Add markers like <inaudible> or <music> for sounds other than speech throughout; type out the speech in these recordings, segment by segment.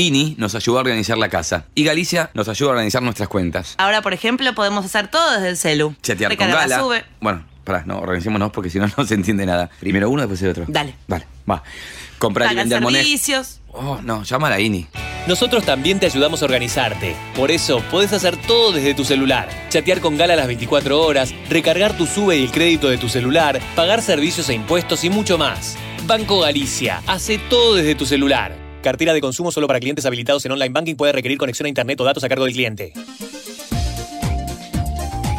INI nos ayuda a organizar la casa. Y Galicia nos ayuda a organizar nuestras cuentas. Ahora, por ejemplo, podemos hacer todo desde el celu. Chatear con Gala. sube. Bueno, pará, no, organicémonos porque si no, <laughs> no se entiende nada. Primero uno, después el otro. Dale. Vale, va. Comprar y vender monedas. servicios. Oh, no, llama a la INI. Nosotros también te ayudamos a organizarte. Por eso, podés hacer todo desde tu celular. Chatear con Gala las 24 horas, recargar tu sube y el crédito de tu celular, pagar servicios e impuestos y mucho más. Banco Galicia, hace todo desde tu celular. Cartera de consumo solo para clientes habilitados en online banking puede requerir conexión a internet o datos a cargo del cliente.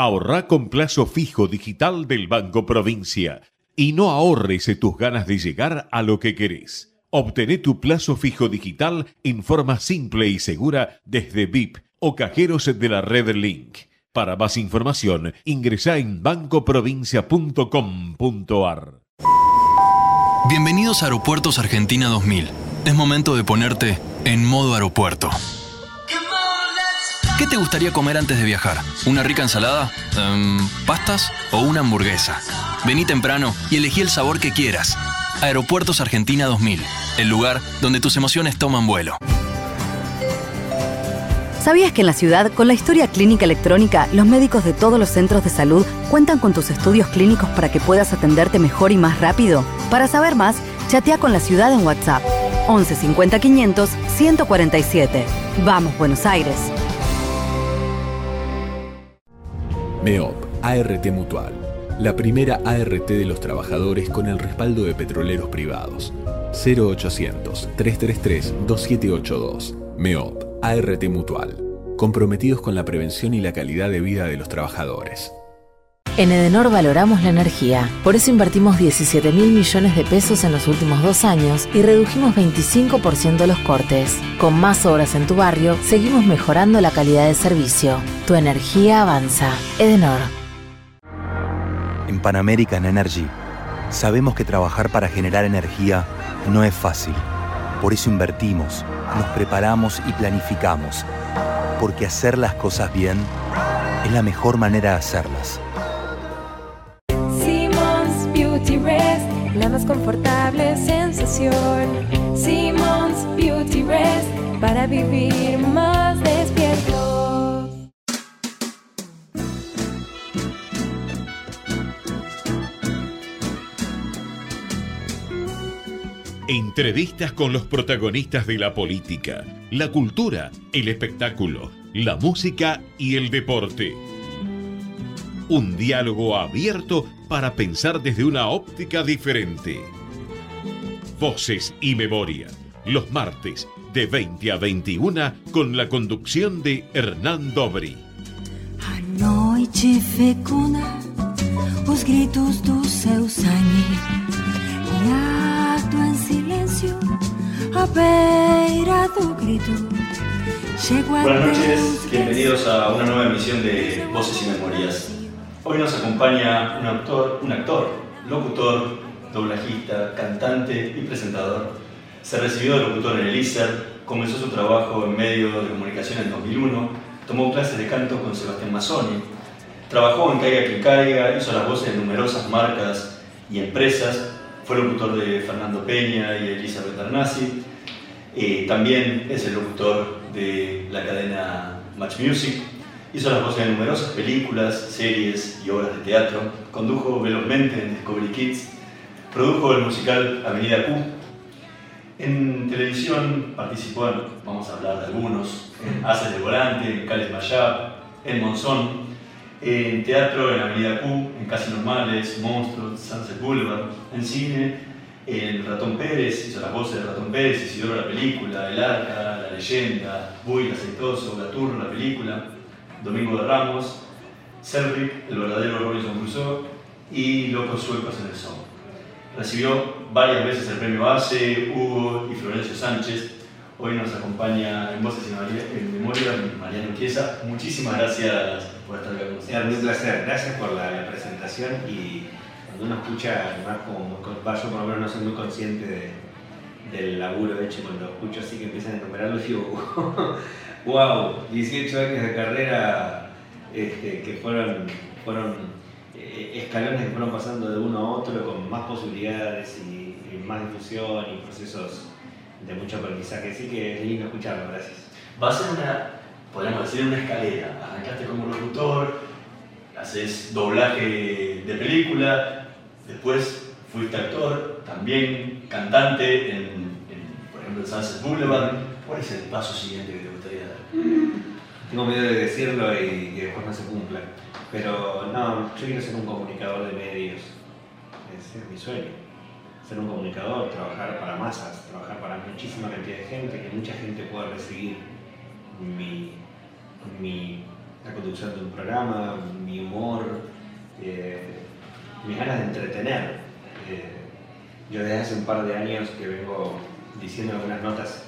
Ahorra con plazo fijo digital del Banco Provincia y no ahorres tus ganas de llegar a lo que querés. Obtené tu plazo fijo digital en forma simple y segura desde VIP o cajeros de la red Link. Para más información, ingresa en bancoprovincia.com.ar. Bienvenidos a Aeropuertos Argentina 2000. Es momento de ponerte en modo aeropuerto. ¿Qué te gustaría comer antes de viajar? ¿Una rica ensalada? Em, ¿Pastas? ¿O una hamburguesa? Vení temprano y elegí el sabor que quieras. Aeropuertos Argentina 2000, el lugar donde tus emociones toman vuelo. ¿Sabías que en la ciudad, con la historia clínica electrónica, los médicos de todos los centros de salud cuentan con tus estudios clínicos para que puedas atenderte mejor y más rápido? Para saber más, chatea con la ciudad en WhatsApp 11 50 500 147. Vamos, Buenos Aires. MEOP, ART Mutual. La primera ART de los trabajadores con el respaldo de petroleros privados. 0800-333-2782. MEOP, ART Mutual. Comprometidos con la prevención y la calidad de vida de los trabajadores. En Edenor valoramos la energía, por eso invertimos 17 mil millones de pesos en los últimos dos años y redujimos 25% los cortes. Con más obras en tu barrio, seguimos mejorando la calidad de servicio. Tu energía avanza. Edenor. En Pan American Energy sabemos que trabajar para generar energía no es fácil. Por eso invertimos, nos preparamos y planificamos. Porque hacer las cosas bien es la mejor manera de hacerlas. Más confortable sensación. Simmons Beauty Rest, para vivir más despiertos. Entrevistas con los protagonistas de la política, la cultura, el espectáculo, la música y el deporte. Un diálogo abierto para pensar desde una óptica diferente. Voces y memoria, los martes de 20 a 21 con la conducción de Hernán Dobri. A noite fecunda os gritos do seu sangue e beira grito. Buenas noches, bienvenidos a una nueva emisión de Voces y Memorias. Hoy nos acompaña un actor, un actor, locutor, doblajista, cantante y presentador. Se recibió de locutor en el ISER, comenzó su trabajo en medios de comunicación en 2001, tomó clases de canto con Sebastián Mazzoni, trabajó en Caiga que Caiga, hizo las voces de numerosas marcas y empresas, fue locutor de Fernando Peña y Elizabeth Bernassi, eh, también es el locutor de la cadena Match Music, hizo las voces de numerosas películas, series y obras de teatro, condujo velozmente en Discovery Kids, produjo el musical Avenida Q. En televisión participó, vamos a hablar de algunos, en Haces de Volante, en Cales Mayab, en Monzón, en teatro en Avenida Q, en Casi Normales, Monstruos, Sunset Boulevard, en cine, en Ratón Pérez, hizo las voces de Ratón Pérez, Isidoro la película, El Arca, La Leyenda, Buy Aceitoso, Gaturro la película, Domingo de Ramos, Cedric, el verdadero Robinson Crusoe y Locos Suecos en el Sol. Recibió varias veces el premio ACE, Hugo y Florencio Sánchez. Hoy nos acompaña en Voces y en Memoria Mariano Chiesa. Muchísimas gracias por estar acá con nosotros. un placer, gracias por la, presentación y cuando uno escucha, yo por lo menos no soy muy consciente de- del laburo hecho, cuando escucho así que empiezan a enumerarlo digo, <laughs> wow, 18 años de carrera este, que fueron, fueron eh, escalones que fueron pasando de uno a otro con más posibilidades y, más difusión y procesos de mucho aprendizaje, así que es lindo escucharlo, gracias. Va a ser una, podríamos decir, una escalera. Arrancaste como locutor, haces doblaje de película, después fuiste actor, también cantante en, en, por ejemplo, en Sunset Boulevard. ¿Cuál es el paso siguiente que te gustaría dar? Tengo miedo de decirlo y que después no se cumpla. Pero no, yo quiero ser un comunicador de medios. Ese es mi sueño. Ser un comunicador, trabajar para masas, trabajar para muchísima cantidad de gente, que mucha gente pueda recibir mi, mi, la conducción de un programa, mi humor, eh, mis ganas de entretener. Eh, yo desde hace un par de años que vengo diciendo algunas notas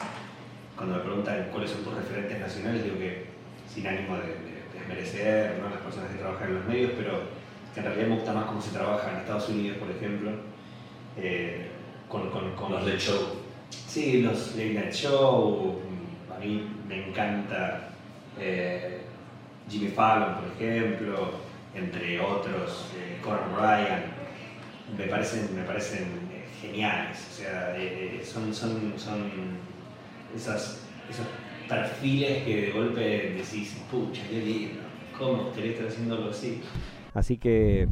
cuando me preguntan cuáles son tus referentes nacionales, digo que sin ánimo de, de- de desmerecer ¿no? las personas que trabajan en los medios, pero que en realidad me gusta más cómo se trabaja en Estados Unidos, por ejemplo, eh, con, con, con Los Late Show. Sí, los Late Night Show, a mí me encanta eh, Jimmy Fallon, por ejemplo, entre otros, eh, Conan Ryan, me parecen, me parecen eh, geniales, o sea, son, son, son esas, esos perfiles que de golpe decís, pucha, qué lindo, ¿cómo gustaría estar haciendo algo así? Así que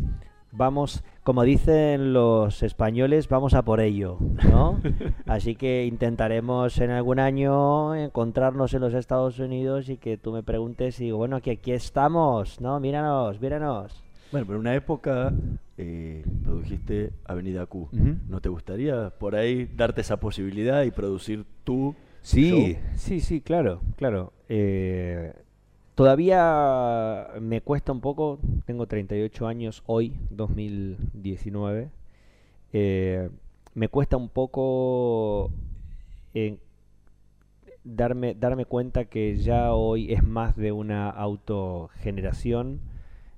vamos, como dicen los españoles, vamos a por ello, ¿no? <laughs> Así que intentaremos en algún año encontrarnos en los Estados Unidos y que tú me preguntes y digo, bueno, que aquí estamos, ¿no? Míranos, míranos. Bueno, pero en una época eh, produjiste Avenida Q. ¿No te gustaría por ahí darte esa posibilidad y producir tú? Sí, sí, sí, claro, claro. Eh, todavía me cuesta un poco, tengo 38 años hoy, 2019. eh, me cuesta un poco eh, darme, darme cuenta que ya hoy es más de una autogeneración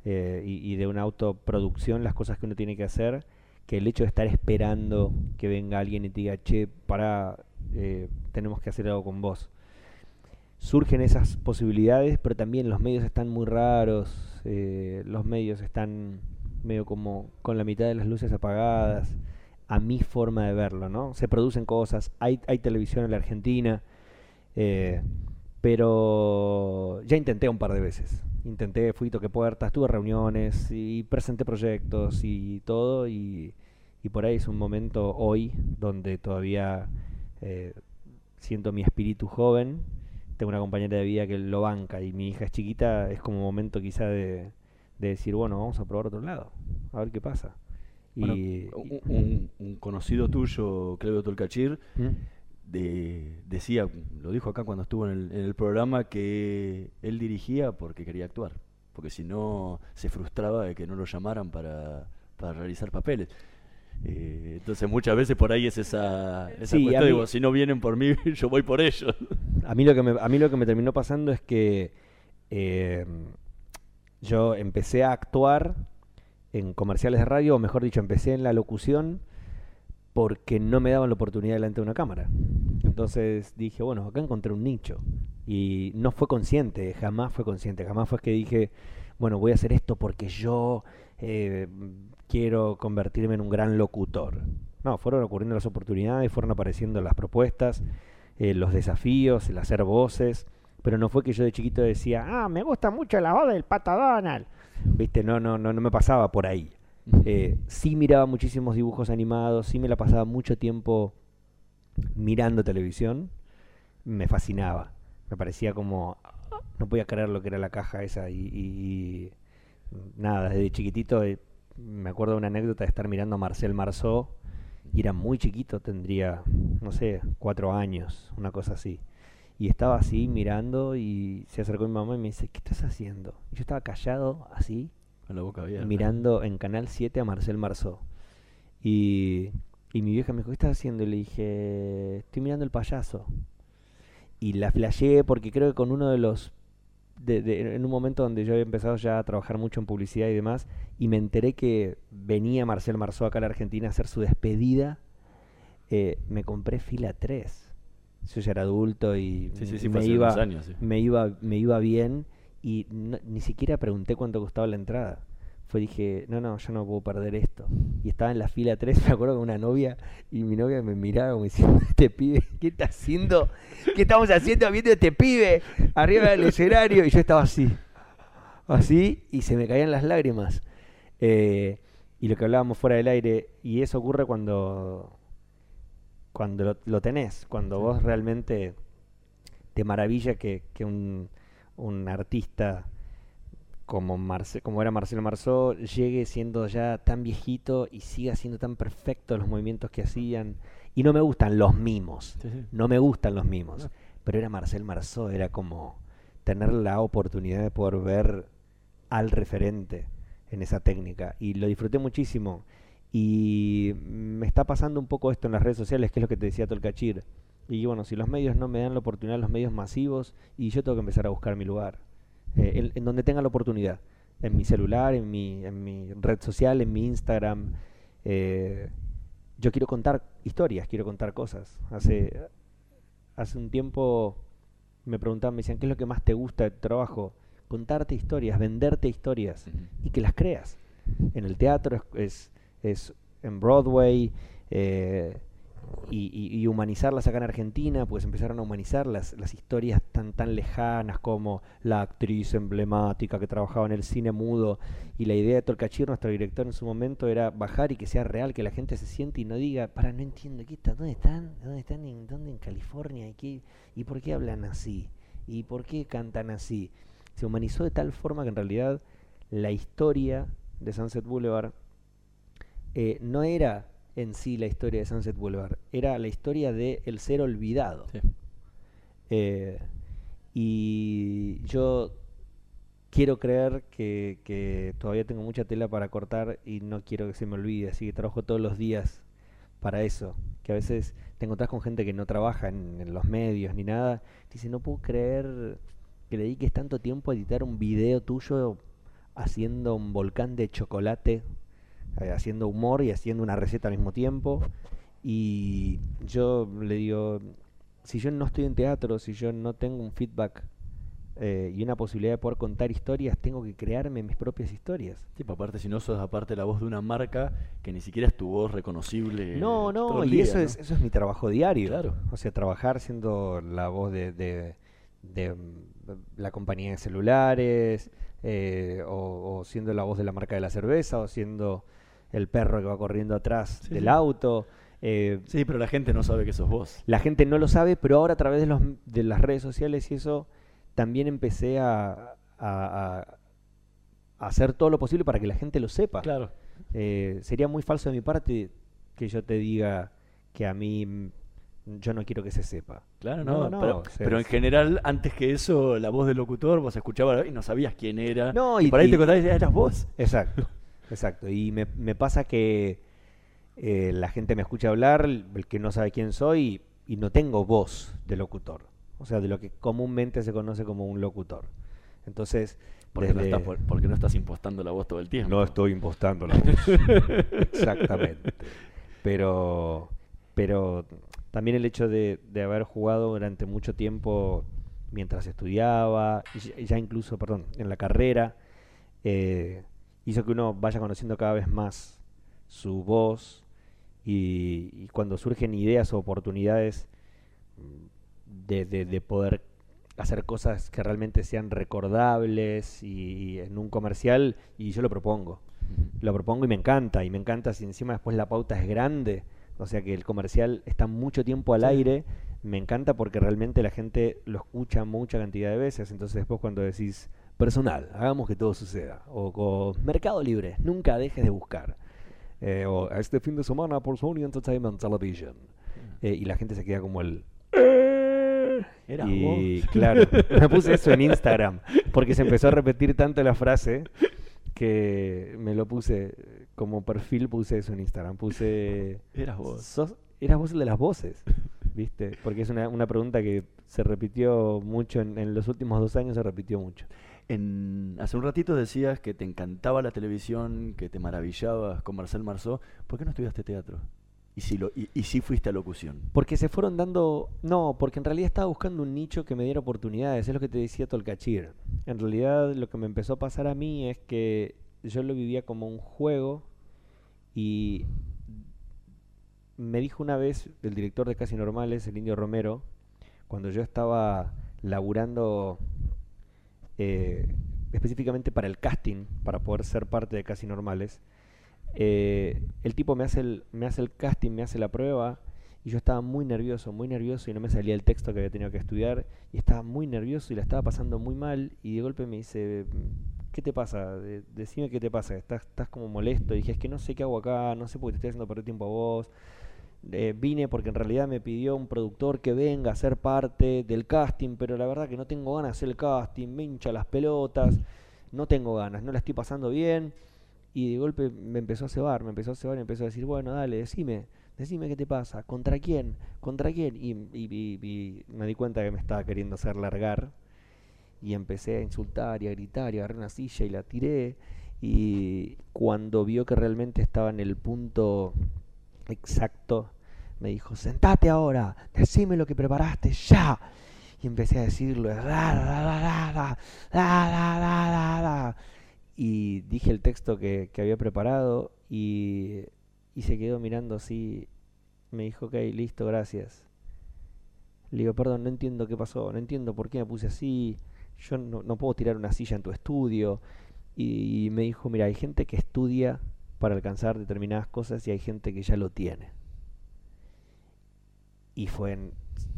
eh, y, de una autoproducción las cosas que uno tiene que hacer que el hecho de estar esperando que venga alguien y diga, che, para, tenemos que hacer algo con vos. Surgen esas posibilidades, pero también los medios están muy raros, eh, los medios están medio como con la mitad de las luces apagadas, a mi forma de verlo, ¿no? Se producen cosas, hay, hay televisión en la Argentina, eh, pero ya intenté un par de veces. Intenté, fui, toqué puertas, tuve reuniones y presenté proyectos y todo. Y, y por ahí es un momento hoy donde todavía eh, siento mi espíritu joven. Tengo una compañera de vida que lo banca y mi hija es chiquita. Es como un momento quizá de, de decir, bueno, vamos a probar otro lado, a ver qué pasa. Bueno, y, un, un- un conocido tuyo, Clevio Tolcachir, ¿Mm? de- decía, lo dijo acá cuando estuvo en el, en el programa, que él dirigía porque quería actuar, porque si no se frustraba de que no lo llamaran para, para realizar papeles. Eh, entonces muchas veces por ahí es esa, esa Sí, a cuestión, mí- digo, si no vienen por mí, <laughs> yo voy por ellos. A mí lo que me, a mí lo que me terminó pasando es que eh, yo empecé a actuar en comerciales de radio, o mejor dicho, empecé en la locución porque no me daban la oportunidad delante de una cámara. Entonces dije, bueno, acá encontré un nicho. Y no fue consciente, jamás fue consciente, jamás fue que dije, bueno, voy a hacer esto porque yo eh, quiero convertirme en un gran locutor. No, fueron ocurriendo las oportunidades, fueron apareciendo las propuestas, eh, los desafíos, el hacer voces, pero no fue que yo de chiquito decía, ah, me gusta mucho la voz del Pato Donald. Viste, no, no, no, no me pasaba por ahí. Eh, sí miraba muchísimos dibujos animados, sí me la pasaba mucho tiempo mirando televisión, me fascinaba. Me parecía como, no podía creer lo que era la caja esa y, y- y nada, desde chiquitito eh, me acuerdo de una anécdota de estar mirando a Marcel Marceau y era muy chiquito, tendría, no sé, cuatro años, una cosa así. Y estaba así mirando y se acercó mi mamá y me dice, ¿qué estás haciendo? Y yo estaba callado, así, Con la boca abierta. mirando en Canal 7 a Marcel Marceau. Y, Y mi vieja me dijo, ¿qué estás haciendo? Y le dije, estoy mirando el payaso. Y la flasheé porque creo que con uno de los... de- de- en un momento donde yo había empezado ya a trabajar mucho en publicidad y demás, y me enteré que venía Marcel Marceau acá a la Argentina a hacer su despedida, eh, me compré fila 3. Yo ya era adulto y Sí, sí, sí, me, iba, años, me, iba, me iba bien y no- ni siquiera pregunté cuánto costaba la entrada. Fue dije, no, no, yo no puedo perder esto. Y estaba en la fila 3, <laughs> me acuerdo con una novia, y mi novia me miraba como diciendo, <laughs> este pibe, ¿qué está haciendo? ¿Qué estamos haciendo viendo este pibe arriba del escenario? Y yo estaba así, así, y se me caían las lágrimas. Eh, y lo que hablábamos fuera del aire, y eso ocurre cuando, cuando lo, lo tenés, cuando vos realmente te maravilla que, que un, un artista como, Marce- como era Marcelo Marceau llegue siendo ya tan viejito y siga siendo tan perfecto los movimientos que hacían. Y no me gustan los mimos, Sí, sí. no me gustan los mimos, pero era Marcel Marceau, era como tener la oportunidad de poder ver al referente en esa técnica y lo disfruté muchísimo. Y me está pasando un poco esto en las redes sociales, que es lo que te decía Tolcachir. Y bueno, si los medios no me dan la oportunidad, los medios masivos, y yo tengo que empezar a buscar mi lugar, eh, en, en donde tenga la oportunidad, en mi celular, en mi, en mi red social, en mi Instagram. eh, yo quiero contar historias, quiero contar cosas. Hace, hace un tiempo me preguntaban, me decían, ¿qué es lo que más te gusta de tu trabajo? Contarte historias, venderte historias y que las creas. En el teatro es, es, es en Broadway eh, y, y- y humanizarlas acá en Argentina, pues empezaron a humanizar las, las historias tan, tan lejanas como la actriz emblemática que trabajaba en el cine mudo y la idea de Tolcachir, nuestro director en su momento, era bajar y que sea real, que la gente se siente y no diga, para, no entiendo, ¿qué está? ¿dónde están? ¿Dónde están? ¿En, dónde en California? ¿Y, qué, ¿Y por qué hablan así? ¿Y por qué cantan así? Se humanizó de tal forma que en realidad la historia de Sunset Boulevard eh, no era en sí la historia de Sunset Boulevard, era la historia de el ser olvidado. Eh, y yo quiero creer que, que todavía tengo mucha tela para cortar y no quiero que se me olvide, así que trabajo todos los días para eso. Que a veces te encontrás con gente que no trabaja en, en los medios ni nada, te dice, no puedo creer que le dediques tanto tiempo a editar un video tuyo haciendo un volcán de chocolate, eh, haciendo humor y haciendo una receta al mismo tiempo. Y yo le digo, si yo no estoy en teatro, si yo no tengo un feedback eh, y una posibilidad de poder contar historias, tengo que crearme mis propias historias. Sí, pues aparte si no sos aparte la voz de una marca que ni siquiera es tu voz reconocible. No, no, y día, eso, ¿no? es, eso es mi trabajo diario. Claro. O sea, trabajar siendo la voz de, de- de, la compañía de celulares, eh, o, o siendo la voz de la marca de la cerveza, o siendo el perro que va corriendo atrás Sí, del sí. auto. eh, Sí, pero la gente no sabe que sos vos. la gente no lo sabe, pero ahora a través de, los, de las redes sociales y eso, también empecé a, a- hacer todo lo posible para que la gente lo sepa. Claro. Eh, sería muy falso de mi parte que yo te diga que a mí yo no quiero que se sepa. Claro, no, pero, o sea, pero en general, antes que eso, la voz del locutor, vos escuchabas y no sabías quién era. No, y, y- por ahí y- te contabas, "Ah, eras vos. Exacto, exacto. Y me, me pasa que eh, la gente me escucha hablar, el que no sabe quién soy, y no tengo voz de locutor. O sea, de lo que comúnmente se conoce como un locutor. Entonces, Porque, no desde- estás, porque no estás impostando la voz todo el tiempo. No estoy impostando la voz. <laughs> Exactamente. Pero, pero también el hecho de, de haber jugado durante mucho tiempo mientras estudiaba, ya incluso, perdón, en la carrera, eh, hizo que uno vaya conociendo cada vez más su voz y, y cuando surgen ideas o oportunidades mm, de, de- de poder hacer cosas que realmente sean recordables y, y en un comercial y yo lo propongo. Lo propongo y me encanta, y me encanta si encima después la pauta es grande, o sea que el comercial está mucho tiempo al Sí. aire, me encanta porque realmente la gente lo escucha mucha cantidad de veces, entonces después cuando decís personal, hagamos que todo suceda, o con Mercado Libre, nunca dejes de buscar, eh, o este fin de semana por Sony Entertainment Television, Eh, y la gente se queda como el... Eras y vos. <laughs> claro, me puse eso en Instagram, porque se empezó a repetir tanto la frase que me lo puse como perfil puse eso en Instagram. Puse. Eras vos. sos- eras vos el de las voces. ¿Viste? Porque es una, una pregunta que se repitió mucho en, en los últimos dos años, se repitió mucho. En, hace un ratito decías que te encantaba la televisión, que te maravillabas con Marcel Marceau. ¿Por qué no estudiaste teatro? Y si, fuiste a locución. Porque se fueron dando. No, porque en realidad estaba buscando un nicho que me diera oportunidades. Es lo que te decía Tolcachir. En realidad, lo que me empezó a pasar a mí es que yo lo vivía como un juego. Y me dijo una vez el director de Casi Normales, el Indio Romero, cuando yo estaba laburando eh, específicamente para el casting, para poder ser parte de Casi Normales. eh, el tipo me hace el, me hace el casting, me hace la prueba y yo estaba muy nervioso, muy nervioso y no me salía el texto que había tenido que estudiar y estaba muy nervioso y la estaba pasando muy mal y de golpe me dice, ¿qué te pasa? De- decime qué te pasa, estás, estás como molesto. Dije, es que no sé qué hago acá, no sé por qué te estoy haciendo perder tiempo a vos. Eh, vine porque en realidad me pidió un productor que venga a ser parte del casting, pero la verdad que no tengo ganas de hacer el casting, me hincha las pelotas, no tengo ganas, no la estoy pasando bien. Y de golpe me empezó a cebar, me empezó a cebar y empezó a decir, bueno, dale, decime, decime qué te pasa, contra quién, contra quién. Y, y- y- y me di cuenta que me estaba queriendo hacer largar. Y empecé a insultar y a gritar y agarré una silla y la tiré. Y cuando vio que realmente estaba en el punto Exacto. Me dijo, sentate ahora, decime lo que preparaste ya. Y empecé a decirlo, y dije el texto que, había preparado y, se quedó mirando así. Me dijo, ok, listo, gracias. Le digo, perdón, no entiendo qué pasó, no entiendo por qué me puse así, yo no, puedo tirar una silla en tu estudio. Y, y me dijo, mira, hay gente que estudia para alcanzar determinadas cosas y hay gente que ya lo tiene. Y fue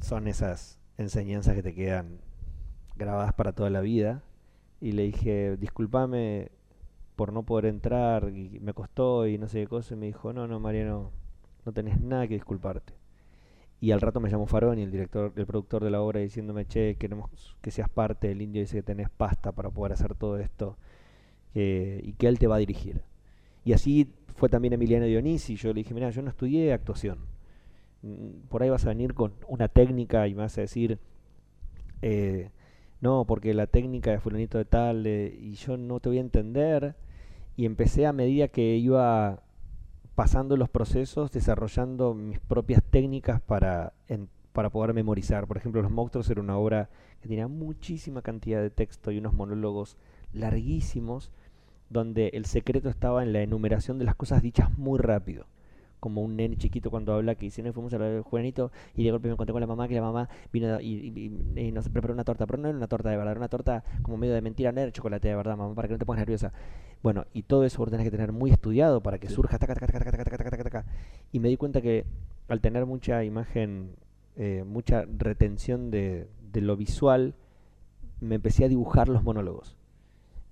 son esas enseñanzas que te quedan grabadas para toda la vida. Y le dije, discúlpame por no poder entrar, y me costó y no sé qué cosa. Y me dijo, no, no, Mariano, no tenés nada que disculparte. Y al rato me llamó Faroni, el director, el productor de la obra, diciéndome, che, queremos que seas parte del indio, dice que tenés pasta para poder hacer todo esto, y que él te va a dirigir. Y así fue también Emiliano Dionisi, yo le dije, mira, yo no estudié actuación. Mm, Por ahí vas a venir con una técnica y vas a decir, eh, no, porque la técnica de fulanito de tal, y yo no te voy a entender. Y empecé a medida que iba pasando los procesos, desarrollando mis propias técnicas para, para poder memorizar. Por ejemplo, Los Monstruos era una obra que tenía muchísima cantidad de texto y unos monólogos larguísimos, donde el secreto estaba en la enumeración de las cosas dichas muy rápido. Como un nene chiquito cuando habla que dice, no fuimos a la de Juanito y de golpe me encontré con la mamá, que la mamá vino y, y- y- nos preparó una torta, pero no era una torta de verdad, era una torta como medio de mentira, no era chocolate de verdad, mamá, para que no te pongas nerviosa. Bueno, y todo eso vos tenés que tener muy estudiado para que surja taca, taca, taca, taca, taca, taca, taca, taca. Y me di cuenta que al tener mucha imagen, eh, mucha retención de, de lo visual, me empecé a dibujar los monólogos.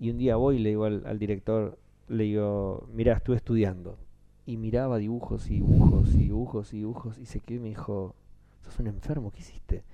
Y un día voy le digo al, al director, le digo, mira, estuve estudiando. Y miraba dibujos y dibujos y dibujos y dibujos y se quedó y me dijo, sos un enfermo, ¿qué hiciste?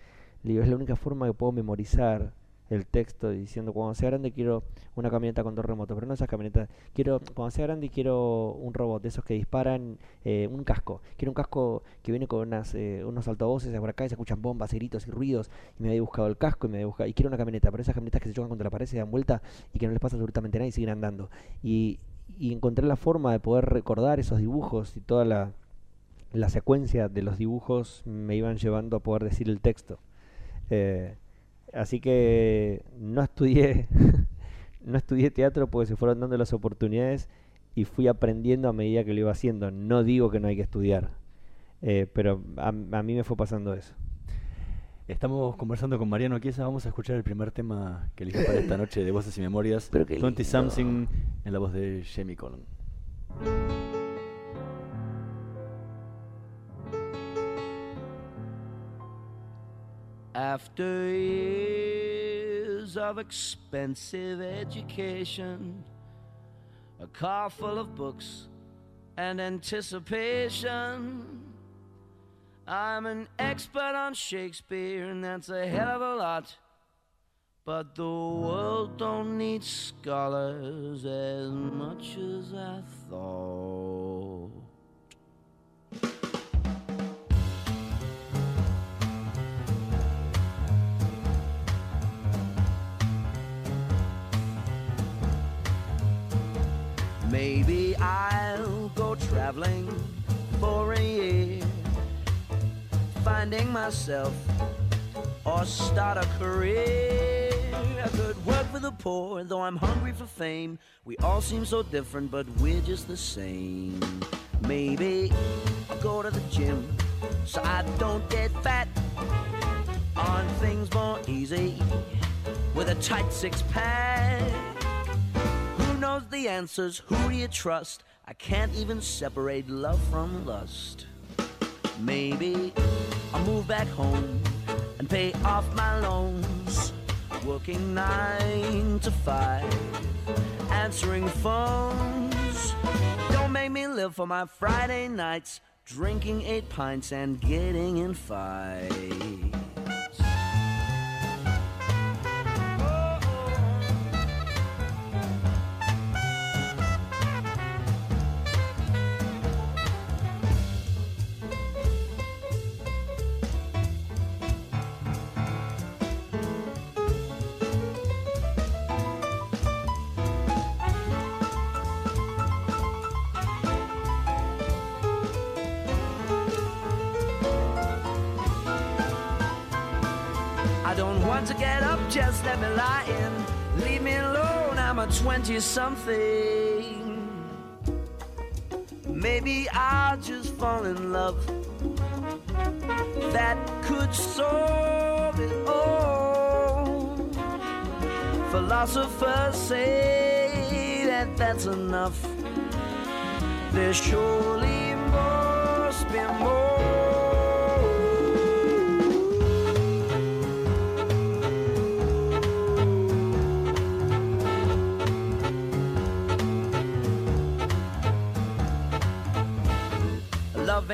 Le digo, es la única forma que puedo memorizar el texto diciendo, cuando sea grande quiero una camioneta con dos remotos, pero no esas camionetas, quiero, cuando sea grande quiero un robot de esos que disparan eh, un casco, quiero un casco que viene con unas, eh, unos altavoces por acá y se escuchan bombas y gritos y ruidos, y me había buscado el casco y me había buscado, y quiero una camioneta, pero esas camionetas que se chocan contra la pared, se dan vuelta y que no les pasa absolutamente nada y siguen andando. Y, y encontré la forma de poder recordar esos dibujos y toda la, la secuencia de los dibujos me iban llevando a poder decir el texto. Eh, así que no estudié, <laughs> no estudié teatro porque se fueron dando las oportunidades y fui aprendiendo a medida que lo iba haciendo. No digo que no hay que estudiar, eh, pero a, a mí me fue pasando eso. Estamos conversando con Mariano Chiesa. Vamos a escuchar el primer tema que eligió para esta noche de Voces y Memorias. 20 Something en la voz de Jamie Collin. After years of expensive education, a car full of books and anticipation, I'm an expert on Shakespeare, and that's a hell of a lot But the world don't need scholars as much as I thought. Maybe I'll go traveling for a year, finding myself or start a career. I could work for the poor, though I'm hungry for fame. We all seem so different, but we're just the same. Maybe I'll go to the gym so I don't get fat. On things more easy with a tight six pack. The answers? Who do you trust? I can't even separate love from lust. Maybe I'll move back home and pay off my loans. Working nine to five, answering phones. Don't make me live for my Friday nights, drinking eight pints and getting in fights. Get up, just let me lie in. Leave me alone, I'm a 20 something. Maybe I'll just fall in love. That could solve it all. Philosophers say that that's enough. There surely must be more.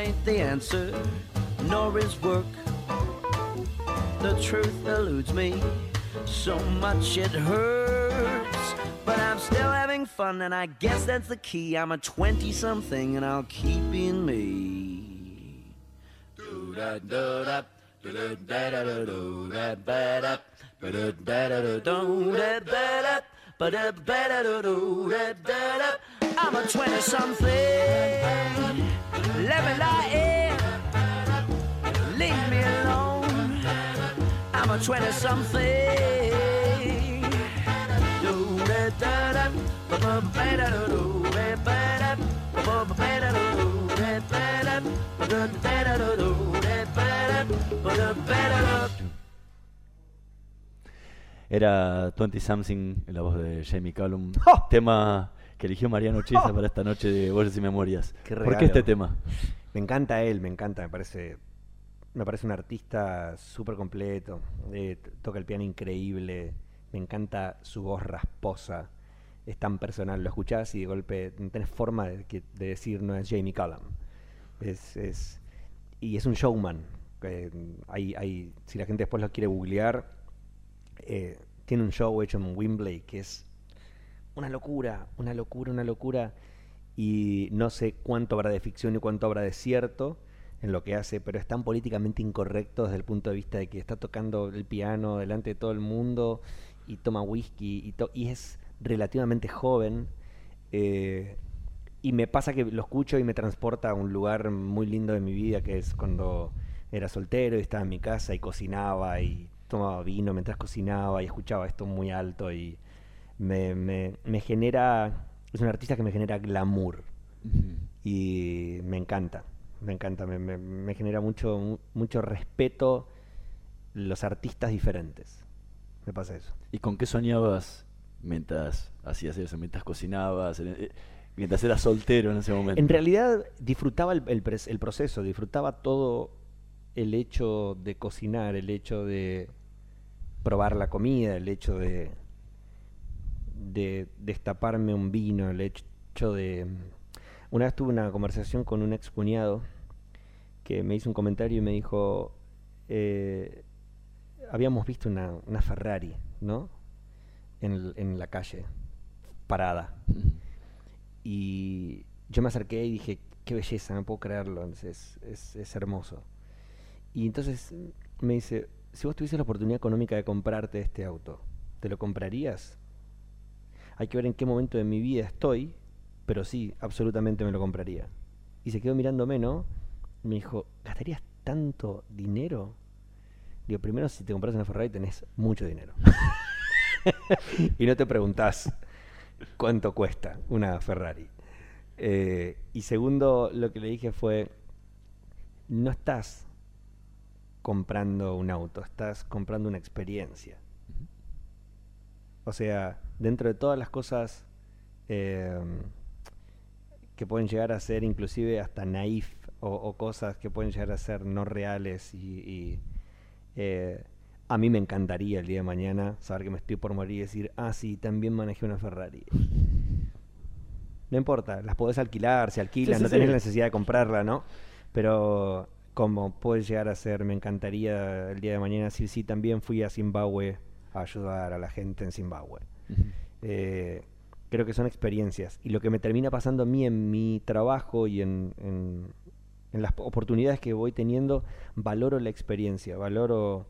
Ain't the answer, nor is work. The truth eludes me, so much it hurts. But I'm still having fun, and I guess that's the key. I'm a 20 something, and I'll keep being me. Do-da-do-da, do-da-da-da-do-da-ba-da, ba-da-da-da-do-da-ba-da, ba-da-ba-da-do-do-da-da-da. I'm a 20 something. Let me lie in. Leave me alone. I'm a 20 something. Era 20 Something, en la voz de Jamie Callum. Tema que eligió Mariano Chiesa para esta noche de Voces y Memorias. <laughs> Qué ¿Por qué este tema? Me encanta él, me encanta, me parece, me parece un artista súper completo. eh, toca el piano increíble, me encanta su voz rasposa, es tan personal. Lo escuchás y de golpe no tenés forma de, decir no es Jamie Cullum. Es, es, y es un showman. eh, hay, hay, si la gente después lo quiere googlear, eh, tiene un show hecho en Wembley que es una locura, una locura, una locura. Y no sé cuánto habrá de ficción y cuánto habrá de cierto en lo que hace, pero es tan políticamente incorrecto desde el punto de vista de que está tocando el piano delante de todo el mundo y toma whisky y, y es relativamente joven. eh, y me pasa que lo escucho y me transporta a un lugar muy lindo de mi vida, que es cuando era soltero y estaba en mi casa y cocinaba y tomaba vino mientras cocinaba y escuchaba esto muy alto y me, me, me genera, es un artista que me genera glamour y me encanta, me encanta, me, me- me genera mucho, mu- mucho respeto los artistas diferentes. Me pasa eso. ¿Y con qué soñabas mientras hacías eso, mientras cocinabas, eh, mientras eras soltero en ese momento? En realidad disfrutaba el, el proceso, disfrutaba todo el hecho de cocinar, el hecho de probar la comida, el hecho de, de destaparme un vino, el hecho de... Una vez tuve una conversación con un ex cuñado que me hizo un comentario y me dijo, eh, habíamos visto una, una Ferrari, ¿no? En, el- en la calle, parada. Y yo me acerqué y dije, qué belleza, no puedo creerlo, es, es, es- es hermoso. Y entonces me dice, si vos tuvieses la oportunidad económica de comprarte este auto, ¿te lo comprarías? Hay que ver en qué momento de mi vida estoy, pero sí, absolutamente me lo compraría. Y se quedó mirándome, ¿no? Me dijo, ¿gastarías tanto dinero? Digo, primero, si te compras una Ferrari tenés mucho dinero. <laughs> y no te preguntás cuánto cuesta una Ferrari. Eh, y segundo, lo que le dije fue, no estás comprando un auto, estás comprando una experiencia. O sea, dentro de todas las cosas eh, que pueden llegar a ser inclusive hasta naif o, o cosas que pueden llegar a ser no reales y, y, eh, a mí me encantaría el día de mañana saber que me estoy por morir y decir, ah, sí, también manejé una Ferrari. No importa, las podés alquilar, se alquilan, Sí, sí, no tenés sí. la necesidad de comprarla, ¿no? Pero como puede llegar a ser, me encantaría el día de mañana decir, sí, también fui a Zimbabue a ayudar a la gente en Zimbabue. Eh, creo que son experiencias. Y lo que me termina pasando a mí en mi trabajo y en, en- en las oportunidades que voy teniendo, valoro la experiencia, valoro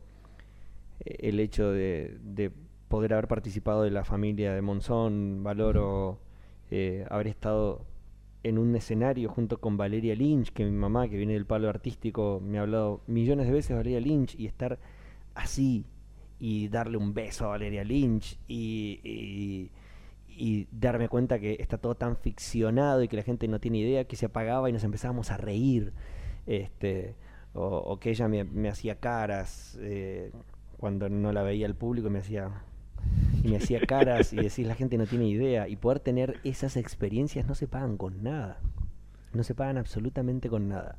eh, el hecho de, de poder haber participado de la familia de Monzón, valoro eh, haber estado en un escenario junto con Valeria Lynch, que mi mamá, que viene del palo artístico, me ha hablado millones de veces de Valeria Lynch y estar así y darle un beso a Valeria Lynch y, y- darme cuenta que está todo tan ficcionado y que la gente no tiene idea, que se apagaba y nos empezábamos a reír, este, o, que ella me, hacía caras eh, cuando no la veía el público, me hacía y me hacía caras y decís la gente no tiene idea y poder tener esas experiencias no se pagan con nada, no se pagan absolutamente con nada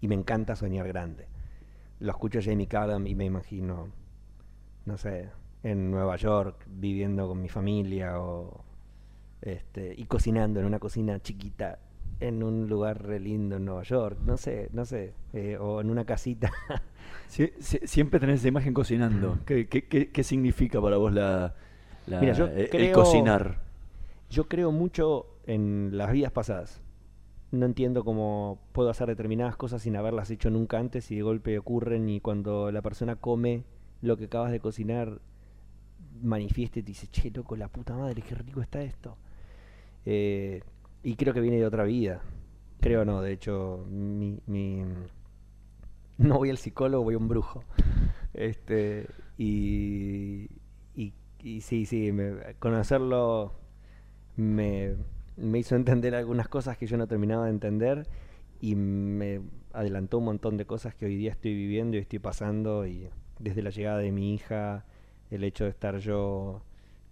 y me encanta soñar grande. Lo escucho a Jamie Cullum y me imagino, no sé, en Nueva York viviendo con mi familia o este y cocinando en una cocina chiquita en un lugar re lindo en Nueva York, no sé, no sé, eh, o en una casita. <laughs> Sie- sie- siempre tenés esa imagen cocinando. ¿Qué, qué- qué- qué significa para vos la, la- Mira, yo eh, el creo- cocinar? Yo creo mucho en las vidas pasadas. No entiendo cómo puedo hacer determinadas cosas sin haberlas hecho nunca antes y de golpe ocurren y cuando la persona come lo que acabas de cocinar manifiesta y te dice, che, loco, la puta madre, qué rico está esto. Eh, y creo que viene de otra vida. Creo no, de hecho, mi, mi- no voy al psicólogo, voy a un brujo. Este, y, y, y sí, sí, me- conocerlo me, me hizo entender algunas cosas que yo no terminaba de entender y me adelantó un montón de cosas que hoy día estoy viviendo y estoy pasando y desde la llegada de mi hija, el hecho de estar yo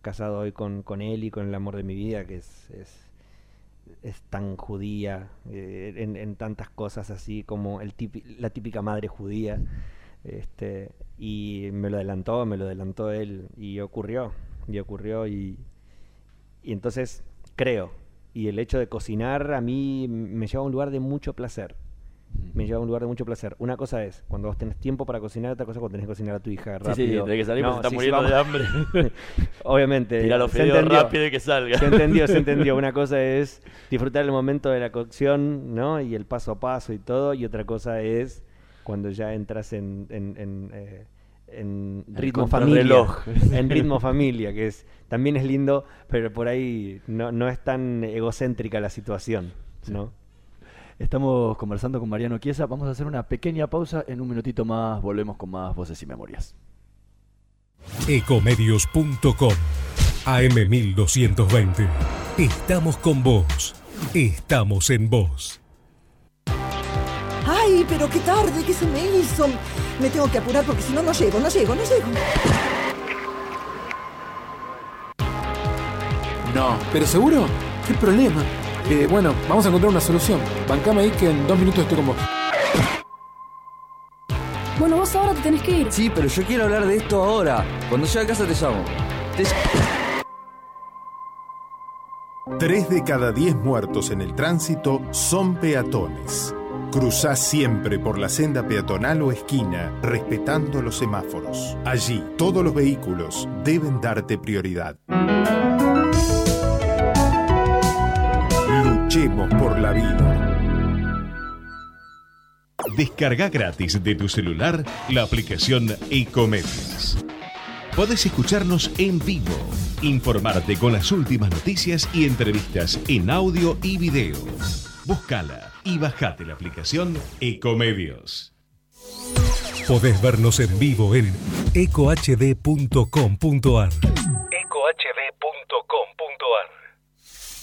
casado hoy con, con él y con el amor de mi vida, que es, es, es tan judía eh, en, en tantas cosas así como el la típica madre judía. Este, y me lo adelantó, me lo adelantó él y ocurrió, y ocurrió y, y entonces creo, y el hecho de cocinar a mí me lleva a un lugar de mucho placer. Me lleva a un lugar de mucho placer. Una cosa es cuando vos tenés tiempo para cocinar, otra cosa es cuando tenés que cocinar a tu hija Sí, rápido. sí, tenés que salir porque se está sí, sí, muriendo de hambre. <laughs> Obviamente. Tirá los fideos rápido y que salga. Se entendió, se entendió. <laughs> Una cosa es disfrutar el momento de la cocción, ¿no? Y el paso a paso y todo. Y otra cosa es cuando ya entras en, en, en, eh, en ritmo familia. contrarreloj. <laughs> En ritmo familia, que es también es lindo, pero por ahí no, no es tan egocéntrica la situación, ¿no? Estamos conversando con Mariano Chiesa. Vamos a hacer una pequeña pausa. En un minutito más volvemos con más voces y memorias. Ecomedios.com AM1220. Estamos con vos. Estamos en vos. Ay, pero qué tarde que se me hizo. Me tengo que apurar porque si no, no llego, no llego, no llego. No. ¿Pero seguro? ¿Qué problema? Eh, bueno, vamos a encontrar una solución. Bancame ahí que en dos minutos estoy con vos. Bueno, vos ahora te tenés que ir. Sí, pero yo quiero hablar de esto ahora. Cuando llegue a casa te llamo. Te- Tres de cada diez muertos en el tránsito son peatones. Cruzá siempre por la senda peatonal o esquina, respetando los semáforos. Allí, todos los vehículos deben darte prioridad. Luchemos por la vida. Descarga gratis de tu celular la aplicación Ecomedios. Podés escucharnos en vivo, informarte con las últimas noticias y entrevistas en audio y video. Búscala y bajate la aplicación Ecomedios. Podés vernos en vivo en ecohd.com.ar. ecohd.com.ar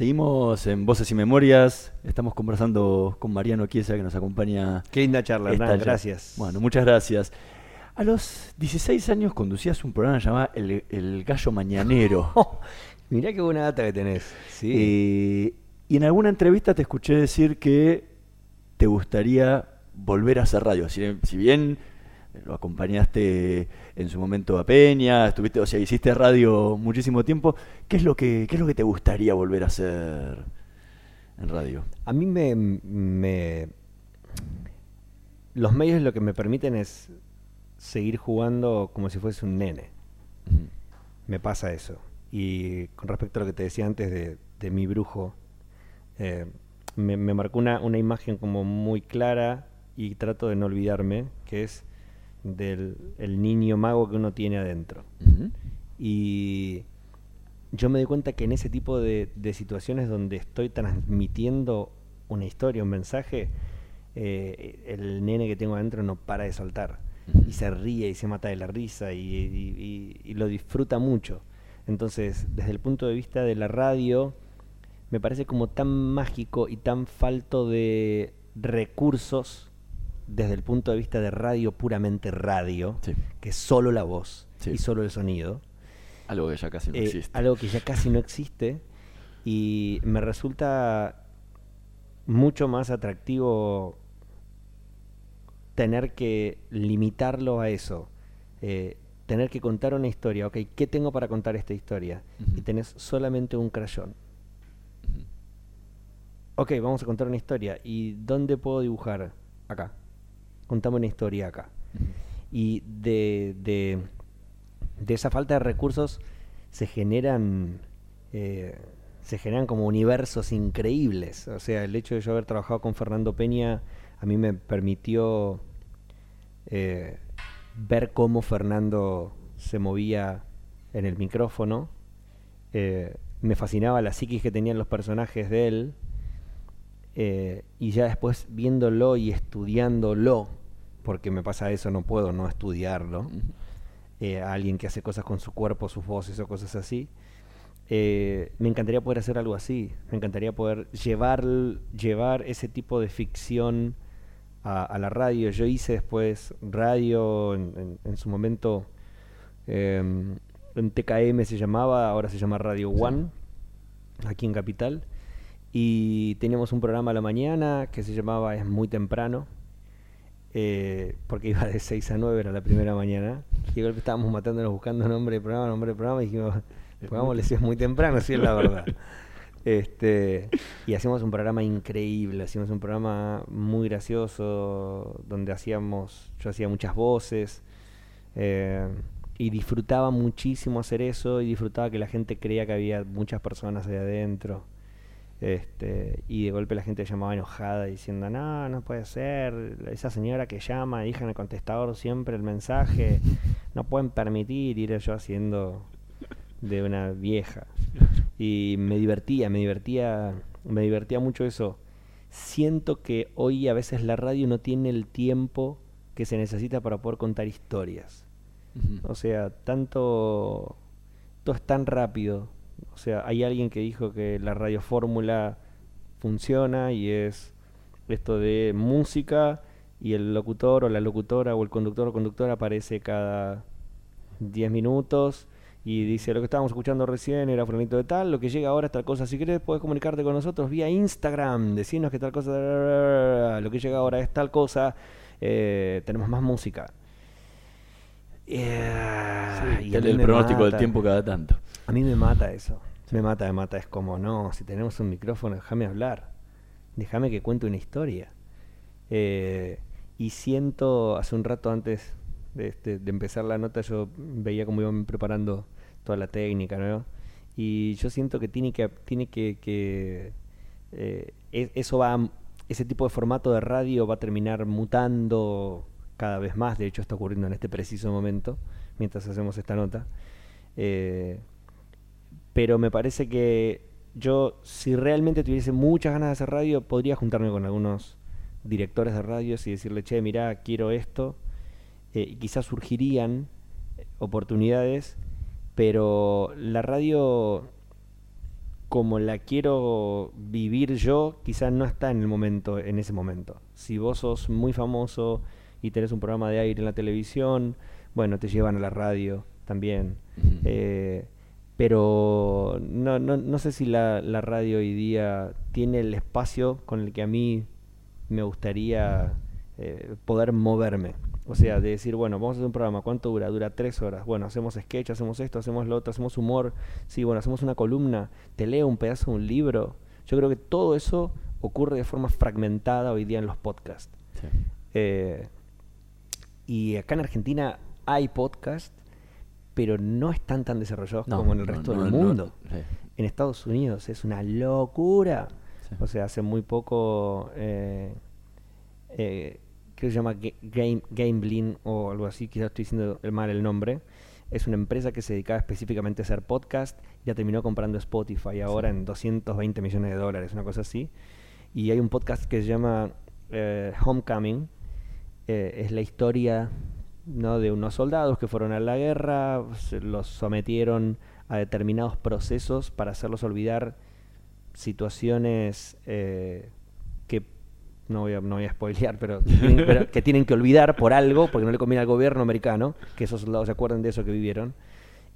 Seguimos en Voces y Memorias. Estamos conversando con Mariano Chiesa que nos acompaña. Qué linda charla, Hernán, gracias. Bueno, muchas gracias. A los 16 años conducías un programa llamado El, El Gallo Mañanero. <laughs> Mirá qué buena data que tenés. Sí. Eh, y en alguna entrevista te escuché decir que te gustaría volver a hacer radio. Si, si bien lo acompañaste en su momento a Peña, estuviste, o sea, hiciste radio muchísimo tiempo, ¿qué es lo que, qué es lo que te gustaría volver a hacer en radio? A mí me, me- Los medios lo que me permiten es seguir jugando como si fuese un nene. Me pasa eso. Y con respecto a lo que te decía antes de, de mi brujo, eh, me, me marcó una, una imagen como muy clara y trato de no olvidarme, que es del el niño mago que uno tiene adentro. Y yo me doy cuenta que en ese tipo de, de situaciones donde estoy transmitiendo una historia, un mensaje, eh, el nene que tengo adentro no para de saltar. Y se ríe y se mata de la risa y, y- y- y lo disfruta mucho. Entonces, desde el punto de vista de la radio, me parece como tan mágico y tan falto de recursos desde el punto de vista de radio puramente radio, que es solo la voz Sí. y solo el sonido. Algo que ya casi no Eh, existe. Algo que ya casi no existe y me resulta mucho más atractivo tener que limitarlo a eso. eh, tener que contar una historia. Ok, ¿qué tengo para contar esta historia? Y tenés solamente un crayón. Ok, vamos a contar una historia. ¿Y dónde puedo dibujar? Acá. Contame una historia acá. Y de, de, de esa falta de recursos se generan eh, se generan como universos increíbles. O sea, el hecho de yo haber trabajado con Fernando Peña a mí me permitió eh, ver cómo Fernando se movía en el micrófono. Eh, me fascinaba la psiquis que tenían los personajes de él. Eh, y ya después viéndolo y estudiándolo, porque me pasa eso, no puedo no estudiarlo, eh, a alguien que hace cosas con su cuerpo, sus voces o cosas así, eh, me encantaría poder hacer algo así, me encantaría poder llevar, llevar ese tipo de ficción a, a la radio. Yo hice después radio en, en- en su momento, em, en TKM se llamaba, ahora se llama Radio One, aquí en Capital. Y teníamos un programa a la mañana que se llamaba Es muy temprano, eh, porque iba de 6 a 9, era la primera mañana. Y de golpe estábamos matándonos buscando nombre de programa, nombre de programa, y dijimos, pongámosle si es muy temprano, si es la <laughs> verdad. Este, y hacíamos un programa increíble, hacíamos un programa muy gracioso, donde hacíamos, yo hacía muchas voces, eh, y disfrutaba muchísimo hacer eso, y disfrutaba que la gente creía que había muchas personas ahí adentro. Este, y de golpe la gente llamaba enojada diciendo, no, no puede ser, esa señora que llama, deja en el contestador siempre el mensaje, no pueden permitir ir yo haciendo de una vieja. Y me divertía, me divertía, me divertía mucho eso. Siento que hoy a veces la radio no tiene el tiempo que se necesita para poder contar historias. O sea, tanto, todo es tan rápido. O sea, hay alguien que dijo que la radio fórmula funciona y es esto de música y el locutor o la locutora o el conductor o conductora aparece cada 10 minutos y dice lo que estábamos escuchando recién era fulanito de tal, lo que llega ahora es tal cosa. Si querés puedes comunicarte con nosotros vía Instagram, decirnos que tal cosa, lo que llega ahora es tal cosa, eh, tenemos más música. Eh, Sí, y el pronóstico del tiempo cada tanto. A mí me mata eso. Me mata, me mata. Es como, no, si tenemos un micrófono, déjame hablar. Déjame que cuente una historia. Eh, y siento, hace un rato antes de, este- empezar la nota, yo veía cómo iban preparando toda la técnica, ¿no? Y yo siento que tiene que, tiene que, eh, e- eso va, ese tipo de formato de radio va a terminar mutando cada vez más. De hecho, está ocurriendo en este preciso momento, mientras hacemos esta nota. Eh, pero me parece que yo, si realmente tuviese muchas ganas de hacer radio, podría juntarme con algunos directores de radios y decirle, che, mirá, quiero esto. Eh, y quizás surgirían eh, oportunidades, pero la radio como la quiero vivir yo, quizás no está en el momento, en ese momento. Si vos sos muy famoso y tenés un programa de aire en la televisión, bueno, te llevan a la radio también. Eh, pero no, no, no sé si la, la radio hoy día tiene el espacio con el que a mí me gustaría eh, poder moverme. O sea, de decir, bueno, vamos a hacer un programa, ¿cuánto dura? Dura tres horas. Bueno, hacemos sketch, hacemos esto, hacemos lo otro, hacemos humor. Sí, bueno, hacemos una columna, te leo un pedazo de un libro. Yo creo que todo eso ocurre de forma fragmentada hoy día en los podcasts. Eh, y acá en Argentina hay podcasts, pero no están tan desarrollados No, como en el resto no, del mundo. sí. En Estados Unidos es una locura. O sea, hace muy poco, eh, eh, que se llama Ga- Game, Gameblin o algo así, quizás estoy diciendo mal el nombre. Es una empresa que se dedicaba específicamente a hacer podcast, ya terminó comprando Spotify ahora en 220 millones de dólares, una cosa así. Y hay un podcast que se llama eh, Homecoming, eh, es la historia ¿no? de unos soldados que fueron a la guerra, se los sometieron a determinados procesos para hacerlos olvidar situaciones eh, que no voy, a, no voy a spoilear, pero, <laughs> tienen- pero que tienen que olvidar por algo, porque no le conviene al gobierno americano que esos soldados se acuerden de eso que vivieron.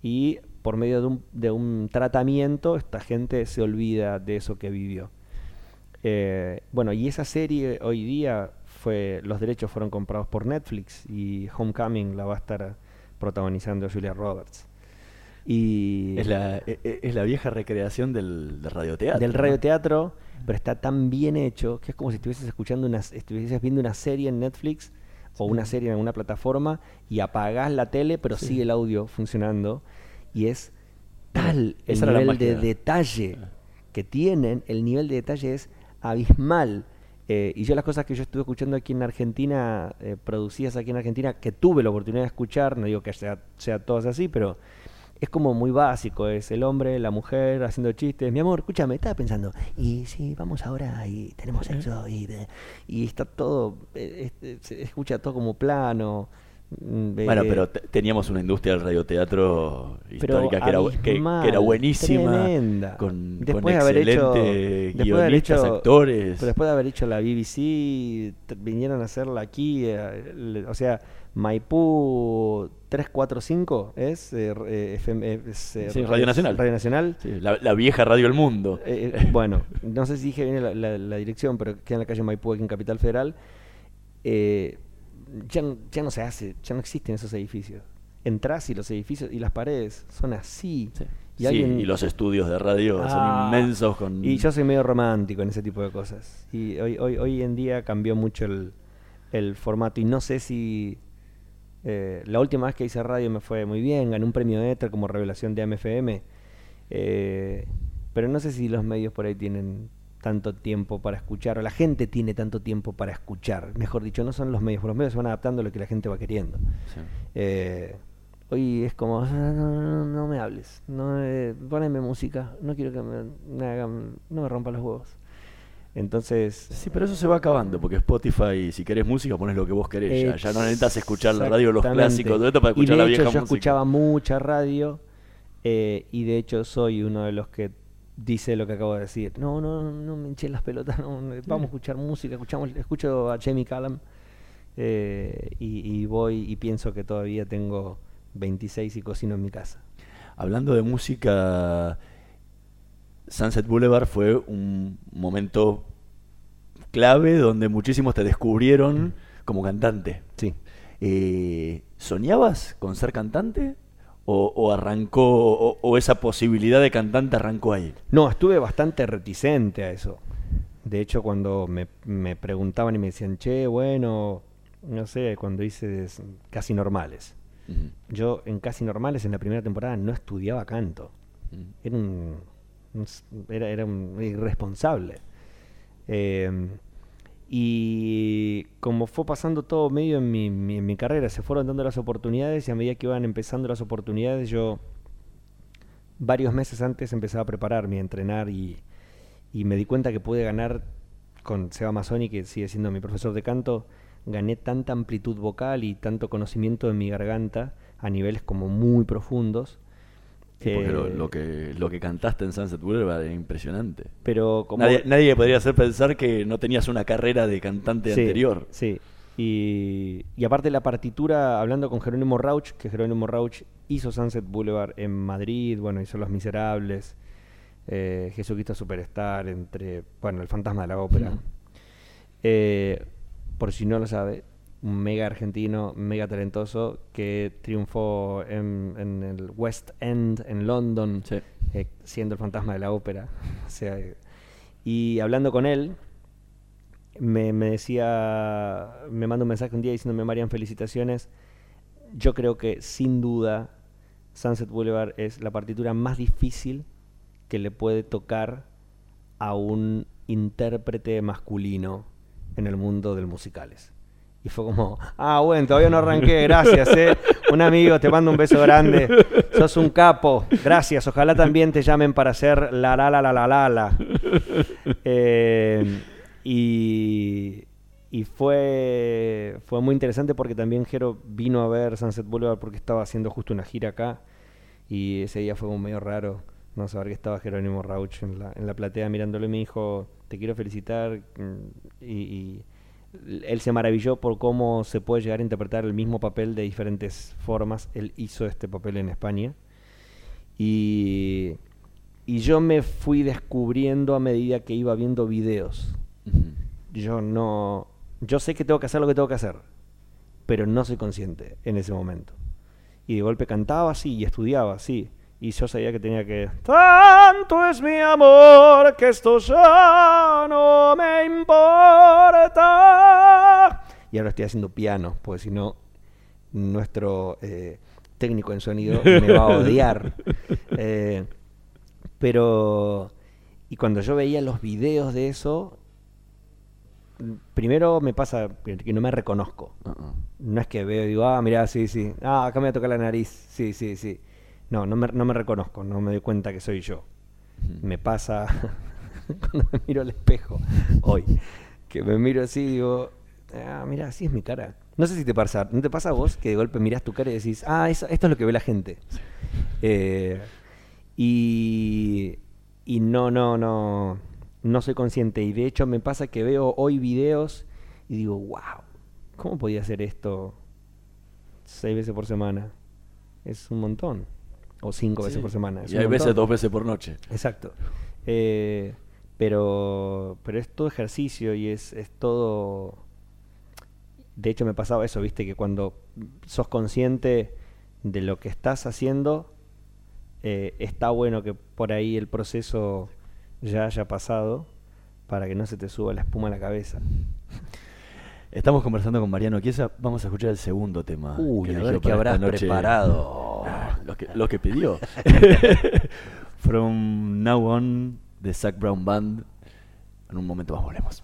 Y por medio de un, de un tratamiento, esta gente se olvida de eso que vivió. Eh, bueno, y esa serie hoy día fue, los derechos fueron comprados por Netflix y Homecoming la va a estar protagonizando Julia Roberts. Y Es la, e- e- es la vieja recreación del, del radioteatro. del ¿no? radioteatro, pero está tan bien hecho que es como si estuvieses escuchando una, estuvieses viendo una serie en Netflix o una serie en alguna plataforma y apagás la tele, pero Sí. sigue el audio funcionando y es tal el Esa nivel de detalle que tienen, el nivel de detalle es abismal. Eh, y yo las cosas que yo estuve escuchando aquí en Argentina, eh, producidas aquí en Argentina, que tuve la oportunidad de escuchar, no digo que sea, sea todas así, pero es como muy básico, es el hombre, la mujer haciendo chistes. Mi amor, escúchame, estaba pensando, y sí, vamos ahora y tenemos sexo y, de- y está todo, eh, este, se escucha todo como plano. Mm, Bueno, eh, pero te- teníamos una industria del radioteatro histórica que era, que- era buenísima, tremenda. con, después con de haber hecho, de haber guionistas, hecho- actores. pero después de haber hecho la BBC, vinieron a hacerla aquí, eh, o sea, Maipú 345 es, eh, eh, FM, es, eh, Sí, Radio Nacional. Radio Nacional. Sí, la, la vieja radio del mundo. Bueno, no sé si dije bien la, la- la dirección, pero queda en la calle Maipú, aquí en Capital Federal. Eh, ya, ya no se hace, ya no existen esos edificios. Entrás y los edificios y las paredes son así. Y, Sí, alguien- y los estudios de radio Ah, son inmensos con... Y yo soy medio romántico en ese tipo de cosas. Y hoy, hoy, hoy en día cambió mucho el, el formato y no sé si... eh, la última vez que hice radio me fue muy bien, gané un premio ETER como revelación de AMFM. eh, pero no sé si los medios por ahí tienen tanto tiempo para escuchar, o la gente tiene tanto tiempo para escuchar. Mejor dicho, no son los medios, los medios se van adaptando a lo que la gente va queriendo. Sí. Eh, hoy es como, "Ah, no, no, no me hables, no, eh, poneme música, no quiero que me, me hagan, no me rompan los huevos. Entonces... Sí, pero eso se va acabando, porque Spotify, si querés música, pones lo que vos querés. Ya, ya no necesitas escuchar la radio, los clásicos, todo esto para Y escuchar de la hecho, vieja yo música. escuchaba mucha radio eh, y de hecho soy uno de los que dice lo que acabo de decir. No, no, no, no me hinché las pelotas, no, no, vamos a escuchar música, escuchamos, escucho a Jamie Callum eh, y, y voy y pienso que todavía tengo 26 y cocino en mi casa. Hablando de música, Sunset Boulevard fue un momento clave donde muchísimos te descubrieron como cantante. Sí. Eh, ¿Soñabas con ser cantante? ¿O, o arrancó, o, o esa posibilidad de cantante arrancó ahí? No, estuve bastante reticente a eso. De hecho, cuando me, me preguntaban y me decían, che, bueno, no sé, cuando hice casi normales. Yo en casi normales en la primera temporada no estudiaba canto. Era un, era, era un irresponsable. Eh, y como fue pasando todo medio en mi, en mi carrera, se fueron dando las oportunidades y a medida que iban empezando las oportunidades, yo varios meses antes empezaba a prepararme, a entrenar y, y me di cuenta que pude ganar con Seba Mazzoni, que sigue siendo mi profesor de canto, gané tanta amplitud vocal y tanto conocimiento de mi garganta a niveles como muy profundos. Sí, porque lo, lo que, lo que cantaste en Sunset Boulevard era impresionante. Pero como- nadie, nadie podría hacer pensar que no tenías una carrera de cantante Sí, anterior. Sí. Y, y aparte la partitura, hablando con Jerónimo Rauch, que Jerónimo Rauch hizo Sunset Boulevard en Madrid, bueno, hizo Los Miserables, eh, Jesucristo Superstar, entre, bueno, El Fantasma de la Ópera. Eh, por si no lo sabe, un mega argentino, mega talentoso, que triunfó en, en el West End, en London, eh, siendo el fantasma de la ópera. <laughs> O sea, eh, y hablando con él, me, me decía, me manda un mensaje un día diciéndome, Marian, felicitaciones. Yo creo que sin duda Sunset Boulevard es la partitura más difícil que le puede tocar a un intérprete masculino en el mundo del musicales. Y fue como, ah, bueno, todavía no arranqué, gracias, eh. Un amigo, te mando un beso grande. Sos un capo, gracias. Ojalá también te llamen para hacer la la la la la la la. Eh, y y fue, fue muy interesante porque también Jero vino a ver Sunset Boulevard porque estaba haciendo justo una gira acá. Y ese día fue como medio raro no saber que estaba Jerónimo Rauch en la, en la platea mirándolo y me dijo, te quiero felicitar. mm, Y, y él se maravilló por cómo se puede llegar a interpretar el mismo papel de diferentes formas. Él hizo este papel en España. Y, y yo me fui descubriendo a medida que iba viendo videos. Yo no. Yo sé que tengo que hacer lo que tengo que hacer, pero no soy consciente en ese momento. Y de golpe cantaba así y estudiaba así. Y yo sabía que tenía que. Tanto es mi amor que esto ya no me importa. Y ahora estoy haciendo piano, porque si no, nuestro eh, técnico en sonido me va a odiar. <laughs> Eh, pero. Y cuando yo veía los videos de eso, primero me pasa que no me reconozco. No es que veo y digo, ah, mira, sí, sí. Ah, acá me va a tocar la nariz. Sí, sí, sí. No, no me, no me reconozco, no me doy cuenta que soy yo. Me pasa <laughs> cuando me miro al espejo hoy, que me miro así y digo, ah, mira, así es mi cara. No sé si te pasa, ¿no te pasa a vos que de golpe mirás tu cara y decís, ah, eso- esto es lo que ve la gente? Eh, y, y no, no, no, no soy consciente. Y de hecho me pasa que veo hoy videos y digo, wow, ¿cómo podía hacer esto seis veces por semana? Es un montón. O cinco veces por semana. es Y hay veces dos veces por noche. Exacto. Eh, pero, pero es todo ejercicio y es, es todo... De hecho me pasaba eso, viste, que cuando sos consciente de lo que estás haciendo, eh, está bueno que por ahí el proceso ya haya pasado para que no se te suba la espuma a la cabeza. Estamos conversando con Mariano Chiesa. Vamos a escuchar el segundo tema. Uy, que a ver qué habrás preparado. Lo que, lo que pidió. <laughs> From Now On, de Zac Brown Band. En un momento más volvemos.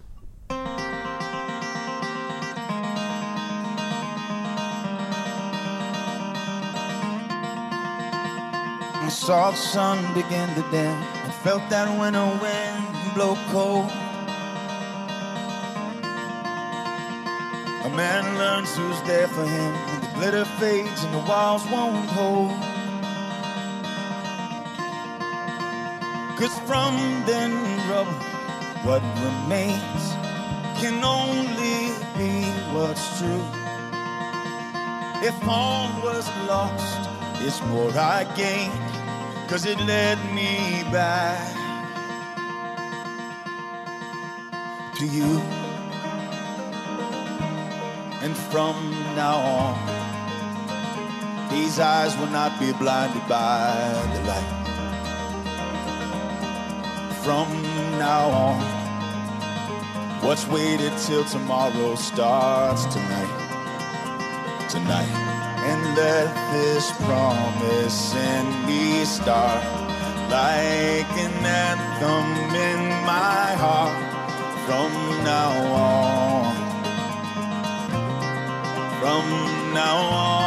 I saw the sun begin to dim. I felt that winter wind blow cold. A man learns who's there for him when the glitter fades and the walls won't hold. Cause from then rubble, what remains can only be what's true. If all was lost, it's more I gained, cause it led me back to you. And from now on, these eyes will not be blinded by the light. From now on, what's waited till tomorrow starts tonight. Tonight. And let this promise in me start like an anthem in my heart from now on. From now on.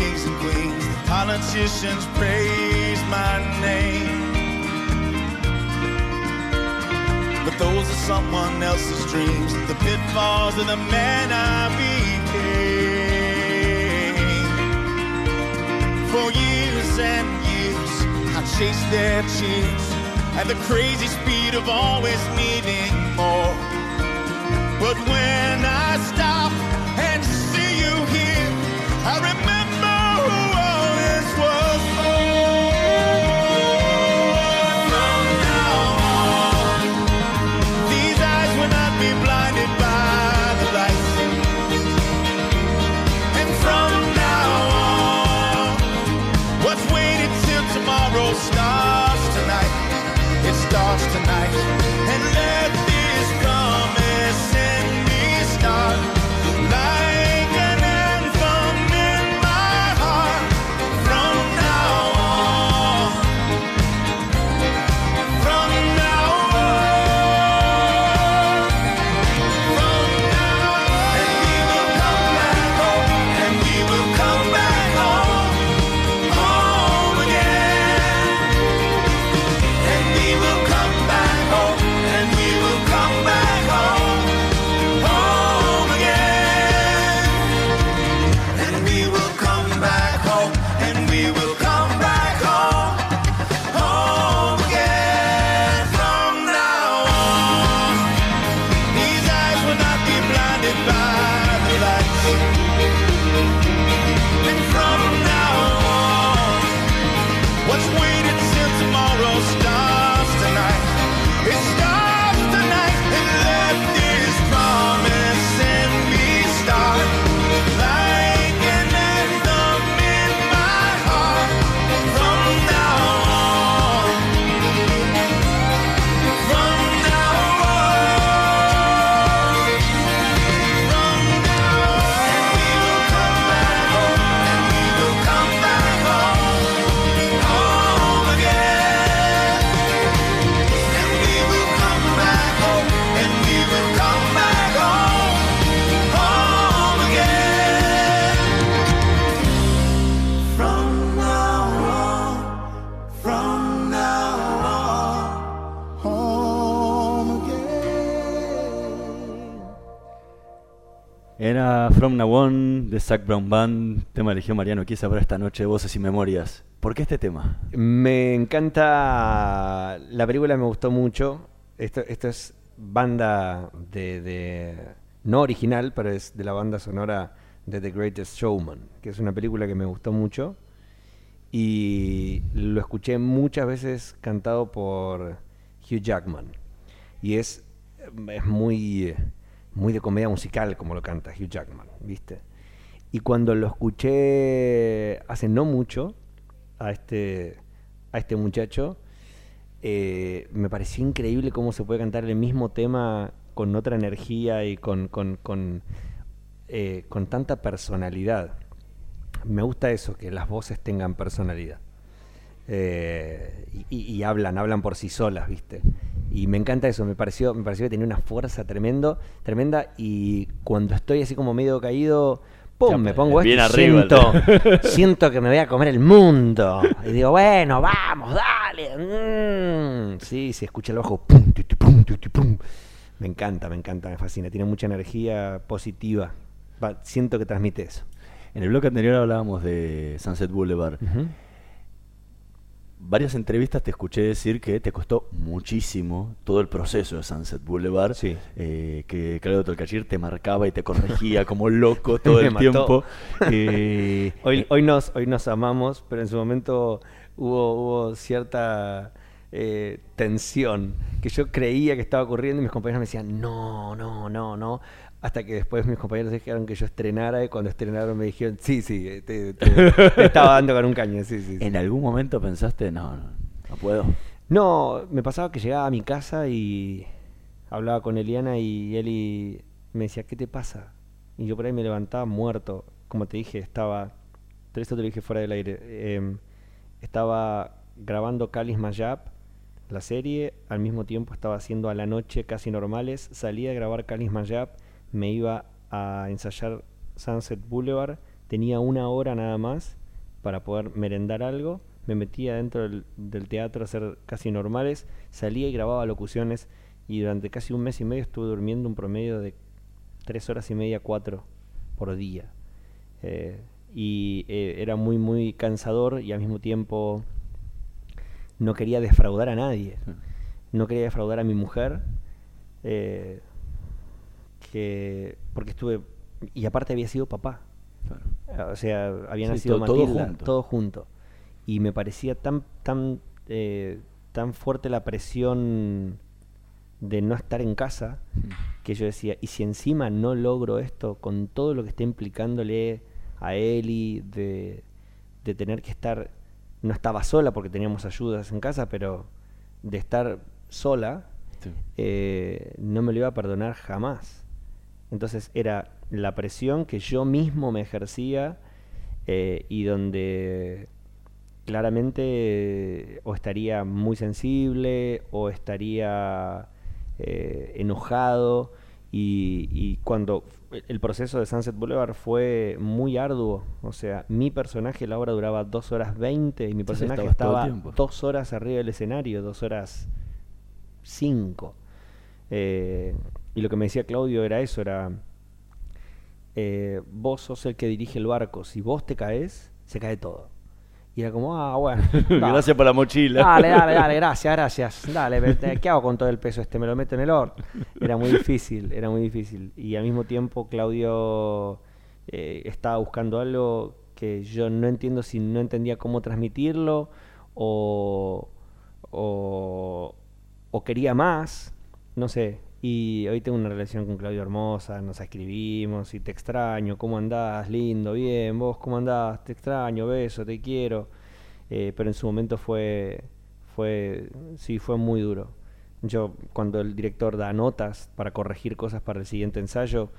Kings and queens. Politicians praise my name. But those are someone else's dreams. The pitfalls of the man I became. For years and years, I chased their cheers at the crazy speed of always needing more. But when I stop Era From Now On de Zac Brown Band, tema elegido Mariano Chiesa para esta noche Voces y Memorias. ¿Por qué este tema? Me encanta. La película me gustó mucho. Esto es banda de, de- No original, pero es de la banda sonora de The Greatest Showman, que es una película que me gustó mucho. Y lo escuché muchas veces cantado por Hugh Jackman. Y es, es muy, muy de comedia musical como lo canta Hugh Jackman, ¿viste? Y cuando lo escuché hace no mucho a este, a este muchacho, eh, me pareció increíble cómo se puede cantar el mismo tema con otra energía y con, con, con, eh, con tanta personalidad. Me gusta eso, que las voces tengan personalidad. Eh, y, hablan, hablan por sí solas, ¿viste? Y me encanta eso, me pareció, me pareció que tenía una fuerza tremendo, tremenda y cuando estoy así como medio caído, ¡pum! Ya, me pongo bien esto arriba <laughs> siento, que me voy a comer el mundo. Y digo, bueno, vamos, dale. mm, sí, se escucha el bajo. pum. Me encanta, me encanta, me fascina. Tiene mucha energía positiva. Va, siento que transmite eso. En el bloque anterior hablábamos de Sunset Boulevard. Ujú. Varias entrevistas te escuché decir que te costó muchísimo todo el proceso de Sunset Boulevard. eh, que Claudio Tolcachir te marcaba y te corregía como loco todo <laughs> el tiempo. <laughs> Eh, hoy, hoy, nos, hoy nos amamos, pero en su momento hubo, hubo cierta eh, tensión que yo creía que estaba ocurriendo y mis compañeros me decían, no, no, no, no. Hasta que después mis compañeros dijeron que yo estrenara y cuando estrenaron me dijeron, sí, sí, te, te- te estaba dando con un caño, sí, sí. sí". ¿En algún momento pensaste, no, no, no puedo? No, me pasaba que llegaba a mi casa y hablaba con Eliana y Eli me decía, ¿qué te pasa? Y yo por ahí me levantaba muerto. Como te dije, estaba, pero esto te lo dije fuera del aire, em, estaba grabando Calis Mayab, la serie, al mismo tiempo estaba haciendo a la noche casi normales, salía a grabar Calis Mayab, me iba a ensayar Sunset Boulevard, tenía una hora nada más para poder merendar algo, me metía dentro del, del teatro a hacer casi normales, salía y grababa locuciones y durante casi un mes y medio estuve durmiendo un promedio de tres horas y media, cuatro por día. Eh, y eh, era muy, muy cansador y al mismo tiempo no quería defraudar a nadie. No quería defraudar a mi mujer. eh, que porque estuve y aparte había sido papá. O sea había Sí, nacido to- todo Matilda junto. todo junto. Y me parecía tan tan eh, tan fuerte la presión de no estar en casa que yo decía y si encima no logro esto con todo lo que está implicándole a Eli de, de tener que estar no estaba sola porque teníamos ayudas en casa pero de estar sola eh, no me lo iba a perdonar jamás. Entonces era la presión que yo mismo me ejercía eh, y donde claramente eh, o estaría muy sensible o estaría eh, enojado y, y cuando el proceso de Sunset Boulevard fue muy arduo, o sea, mi personaje la obra duraba 2 horas 20 y mi personaje estaba dos horas arriba del escenario, dos horas 5. Y lo que me decía Claudio era eso, era, eh, vos sos el que dirige el barco, si vos te caes, se cae todo. Y era como, ah, bueno. <laughs> Gracias por la mochila. Dale, dale, dale, <laughs> gracias, gracias. Dale, te- ¿qué hago con todo el peso este? ¿Me lo meto en el horno? Era muy difícil, era muy difícil. Y al mismo tiempo Claudio eh, estaba buscando algo que yo no entiendo si no entendía cómo transmitirlo o, o, o quería más, no sé. Y hoy tengo una relación con Claudio hermosa, nos escribimos y te extraño, ¿cómo andás? Lindo, bien, vos, ¿cómo andás? Te extraño, beso, te quiero. Eh, pero en su momento fue, fue, sí, fue muy duro. Yo, cuando el director da notas para corregir cosas para el siguiente ensayo,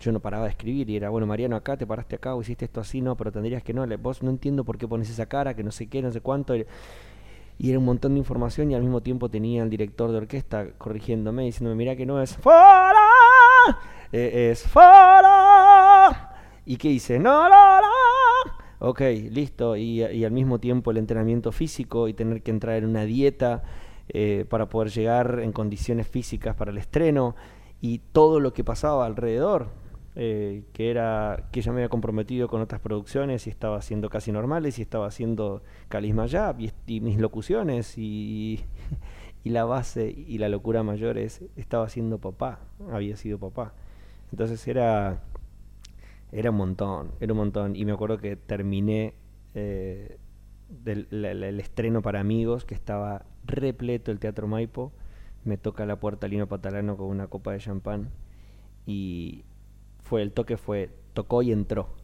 yo no paraba de escribir y era, bueno, Mariano, acá te paraste acá o hiciste esto así, no, pero tendrías que no, vos no entiendo por qué pones esa cara, que no sé qué, no sé cuánto. Y- era un montón de información y al mismo tiempo tenía el director de orquesta corrigiéndome, diciéndome, mira que no es fuera, eh, es fuera. ¿Y qué hice? No, no, no. Ok, listo. Y, y al mismo tiempo el entrenamiento físico y tener que entrar en una dieta eh, para poder llegar en condiciones físicas para el estreno y todo lo que pasaba alrededor. Eh, que era que ya me había comprometido con otras producciones y estaba haciendo casi normales y estaba haciendo Calis Mayab y, mis locuciones <laughs> y, la base y la locura mayor es estaba siendo papá, había sido papá. Entonces era era un montón, era un montón. Y me acuerdo que terminé eh, el estreno para amigos, que estaba repleto el Teatro Maipo. Me toca la puerta Lino Patalano con una copa de champán. Y fue el toque fue, tocó y entró.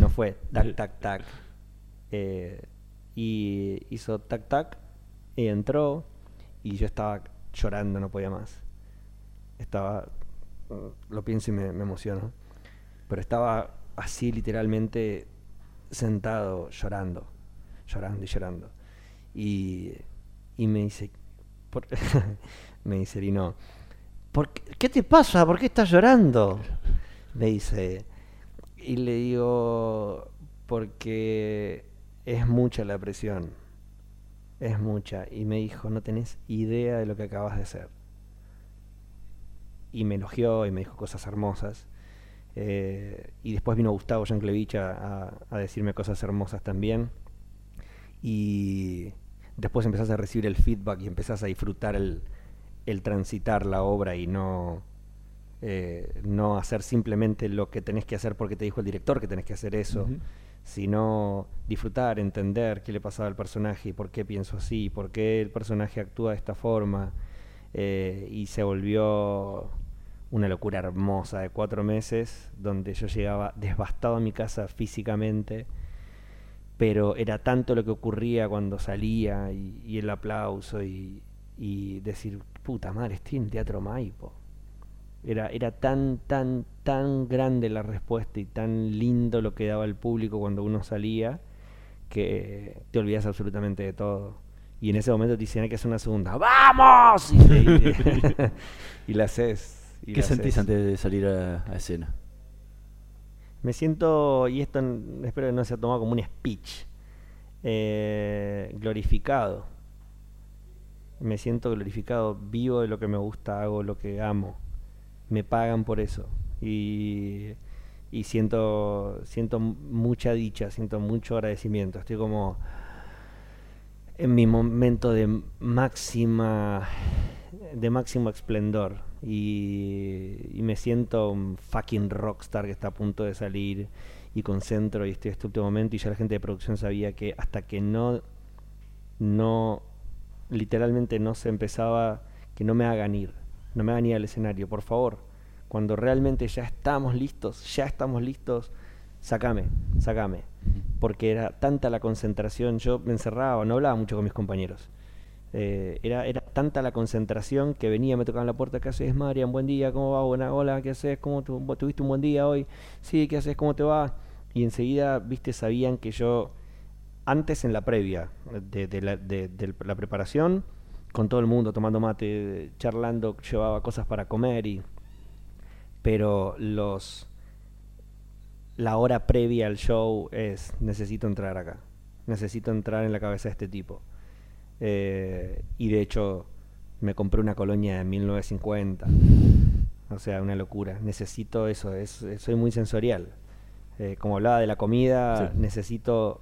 No fue tac, tac, tac. Eh, y hizo tac, tac, y entró. Y yo estaba llorando, no podía más. Estaba, mm, lo pienso y me, me emociono pero estaba así literalmente sentado llorando, llorando y llorando. Y, y me dice, por- <laughs> me dice Lino, ¿por qué, qué te pasa? ¿Por qué estás llorando? Me dice, y le digo, porque es mucha la presión. es mucha. Y me dijo, no tenés idea de lo que acabas de hacer. Y me elogió y me dijo cosas hermosas. Eh, y después vino Gustavo Yanklevich a, a- decirme cosas hermosas también. Y después empezás a recibir el feedback y empezás a disfrutar el, el transitar la obra y no, eh, no hacer simplemente lo que tenés que hacer porque te dijo el director que tenés que hacer eso, sino disfrutar, entender qué le pasaba al personaje y por qué pienso así, por qué el personaje actúa de esta forma. eh, y se volvió una locura hermosa de cuatro meses, donde yo llegaba devastado a mi casa físicamente, pero era tanto lo que ocurría cuando salía y, y el aplauso y, y decir, puta madre, estoy en Teatro Maipo. Era, era tan, tan, tan grande la respuesta y tan lindo lo que daba el público cuando uno salía que te olvidas absolutamente de todo. Y en ese momento te dicen hay que hacer una segunda. ¡Vamos! Y, te- y te- <laughs> y la haces. y ¿Qué la sentís antes de salir a, a escena? Me siento, y esto espero que no sea tomado como un speech, eh, glorificado. Me siento glorificado, vivo de lo que me gusta, hago lo que amo. Me pagan por eso. Y, y siento, siento mucha dicha, siento mucho agradecimiento. Estoy como en mi momento de máxima de máximo esplendor y, me siento un fucking rockstar que está a punto de salir y concentro y estoy este último momento y ya la gente de producción sabía que hasta que no no literalmente no se empezaba que no me hagan ir no me hagan ir al escenario por favor cuando realmente ya estamos listos ya estamos listos sacame sacame porque era tanta la concentración, yo me encerraba, no hablaba mucho con mis compañeros. Eh, era, era tanta la concentración que venía, me tocaban la puerta, ¿qué haces, Marian? Buen día, ¿cómo va? Buena, hola, ¿qué haces? ¿Cómo tu- tuviste un buen día hoy? Sí, ¿qué haces? ¿Cómo te va? Y enseguida, viste, sabían que yo, antes en la previa de, de la, de- de la preparación, con todo el mundo tomando mate, charlando, llevaba cosas para comer y... Pero los la hora previa al show es necesito entrar acá, necesito entrar en la cabeza de este tipo. Eh, y de hecho me compré una colonia de 1950, o sea, una locura. Necesito eso, es, es- soy muy sensorial. Eh, como hablaba de la comida, Sí. necesito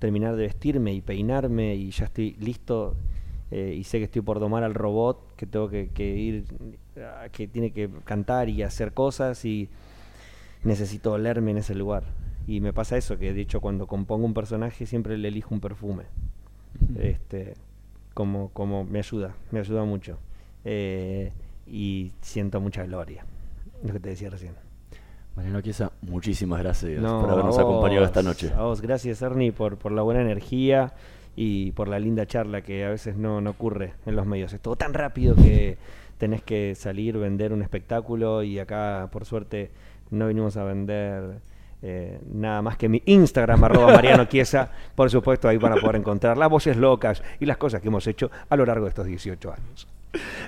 terminar de vestirme y peinarme y ya estoy listo eh, y sé que estoy por domar al robot, que tengo que, que ir, ah, que tiene que cantar y hacer cosas y necesito olerme en ese lugar. Y me pasa eso, que de hecho cuando compongo un personaje siempre le elijo un perfume. Este, como, como me ayuda, me ayuda mucho. Eh, y siento mucha gloria, lo que te decía recién. Mariano Chiesa, muchísimas gracias No, por habernos acompañado esta noche. A vos, gracias Ernie por, por la buena energía y por la linda charla que a veces no, no ocurre en los medios. Es todo tan rápido que tenés que salir, vender un espectáculo y acá por suerte no vinimos a vender eh, nada más que mi Instagram, arroba <laughs> Mariano Chiesa. Por supuesto, ahí van a poder encontrar las voces locas y las cosas que hemos hecho a lo largo de estos 18 años.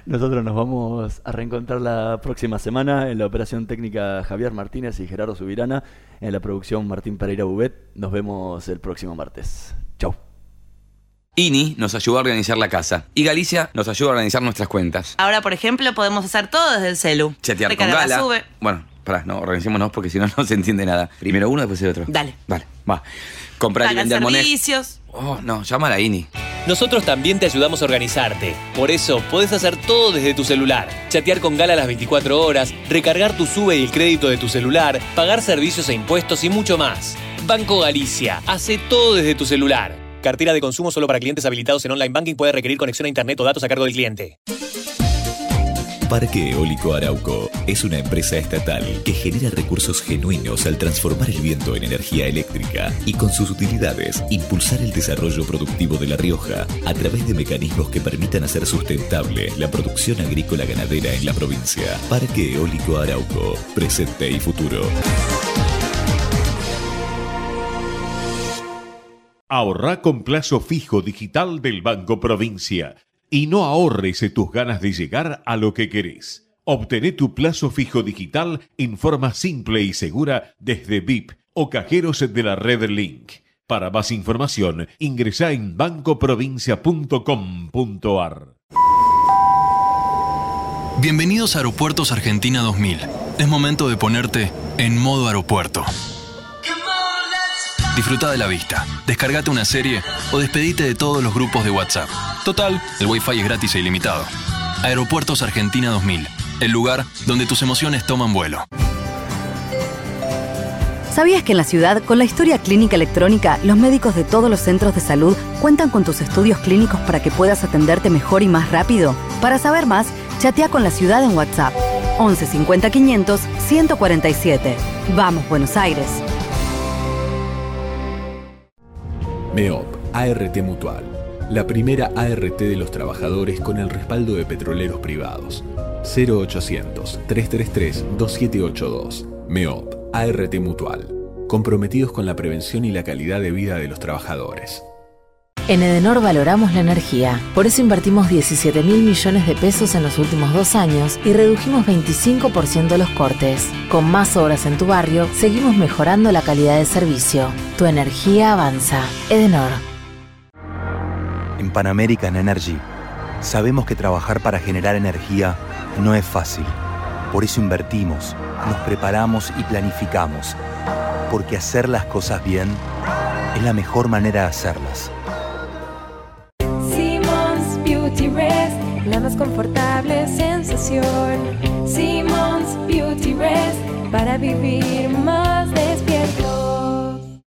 Nosotros nos vamos a reencontrar la próxima semana en la operación técnica Javier Martínez y Gerardo Subirana, en la producción Martín Pereira Bubet. Nos vemos el próximo martes. INI nos ayuda a organizar la casa y Galicia nos ayuda a organizar nuestras cuentas. Ahora, por ejemplo, podemos hacer todo desde el celu. Chatear con Gala. sube. Bueno, pará, no, organicémonos porque si no, <laughs> no se entiende nada. Primero uno, después el otro. Dale. Vale, va. Comprar y vender monedas. servicios. Oh, no, llama a la INI. Nosotros también te ayudamos a organizarte. Por eso podés hacer todo desde tu celular. Chatear con Gala las 24 horas, recargar tu sube y el crédito de tu celular, pagar servicios e impuestos y mucho más. Banco Galicia, hace todo desde tu celular. Cartera de consumo solo para clientes habilitados en online banking puede requerir conexión a internet o datos a cargo del cliente. Parque Eólico Arauco es una empresa estatal que genera recursos genuinos al transformar el viento en energía eléctrica y con sus utilidades impulsar el desarrollo productivo de La Rioja a través de mecanismos que permitan hacer sustentable la producción agrícola ganadera en la provincia. Parque Eólico Arauco, presente y futuro. Ahorra con plazo fijo digital del Banco Provincia y no ahorres tus ganas de llegar a lo que querés. Obtené tu plazo fijo digital en forma simple y segura desde VIP o cajeros de la red Link. Para más información, ingresa en bancoprovincia.com.ar. Bienvenidos a Aeropuertos Argentina 2000. Es momento de ponerte en modo aeropuerto. Disfruta de la vista, descargate una serie o despedite de todos los grupos de WhatsApp. Total, el Wi-Fi es gratis e ilimitado. Aeropuertos Argentina 2000, el lugar donde tus emociones toman vuelo. ¿Sabías que en la ciudad, con la historia clínica electrónica, los médicos de todos los centros de salud cuentan con tus estudios clínicos para que puedas atenderte mejor y más rápido? Para saber más, chatea con la ciudad en WhatsApp. 11 50 500 147. Vamos, Buenos Aires. MEOP, ART Mutual. La primera ART de los trabajadores con el respaldo de petroleros privados. 0800-333-2782. MEOP, ART Mutual. Comprometidos con la prevención y la calidad de vida de los trabajadores. En Edenor valoramos la energía, por eso invertimos 17 mil millones de pesos en los últimos dos años y redujimos 25% los cortes. Con más obras en tu barrio, seguimos mejorando la calidad de servicio. Tu energía avanza. Edenor. En Pan American Energy sabemos que trabajar para generar energía no es fácil. Por eso invertimos, nos preparamos y planificamos. Porque hacer las cosas bien es la mejor manera de hacerlas. Beauty Rest, la más confortable sensación. Simmons Beauty Rest, para vivir más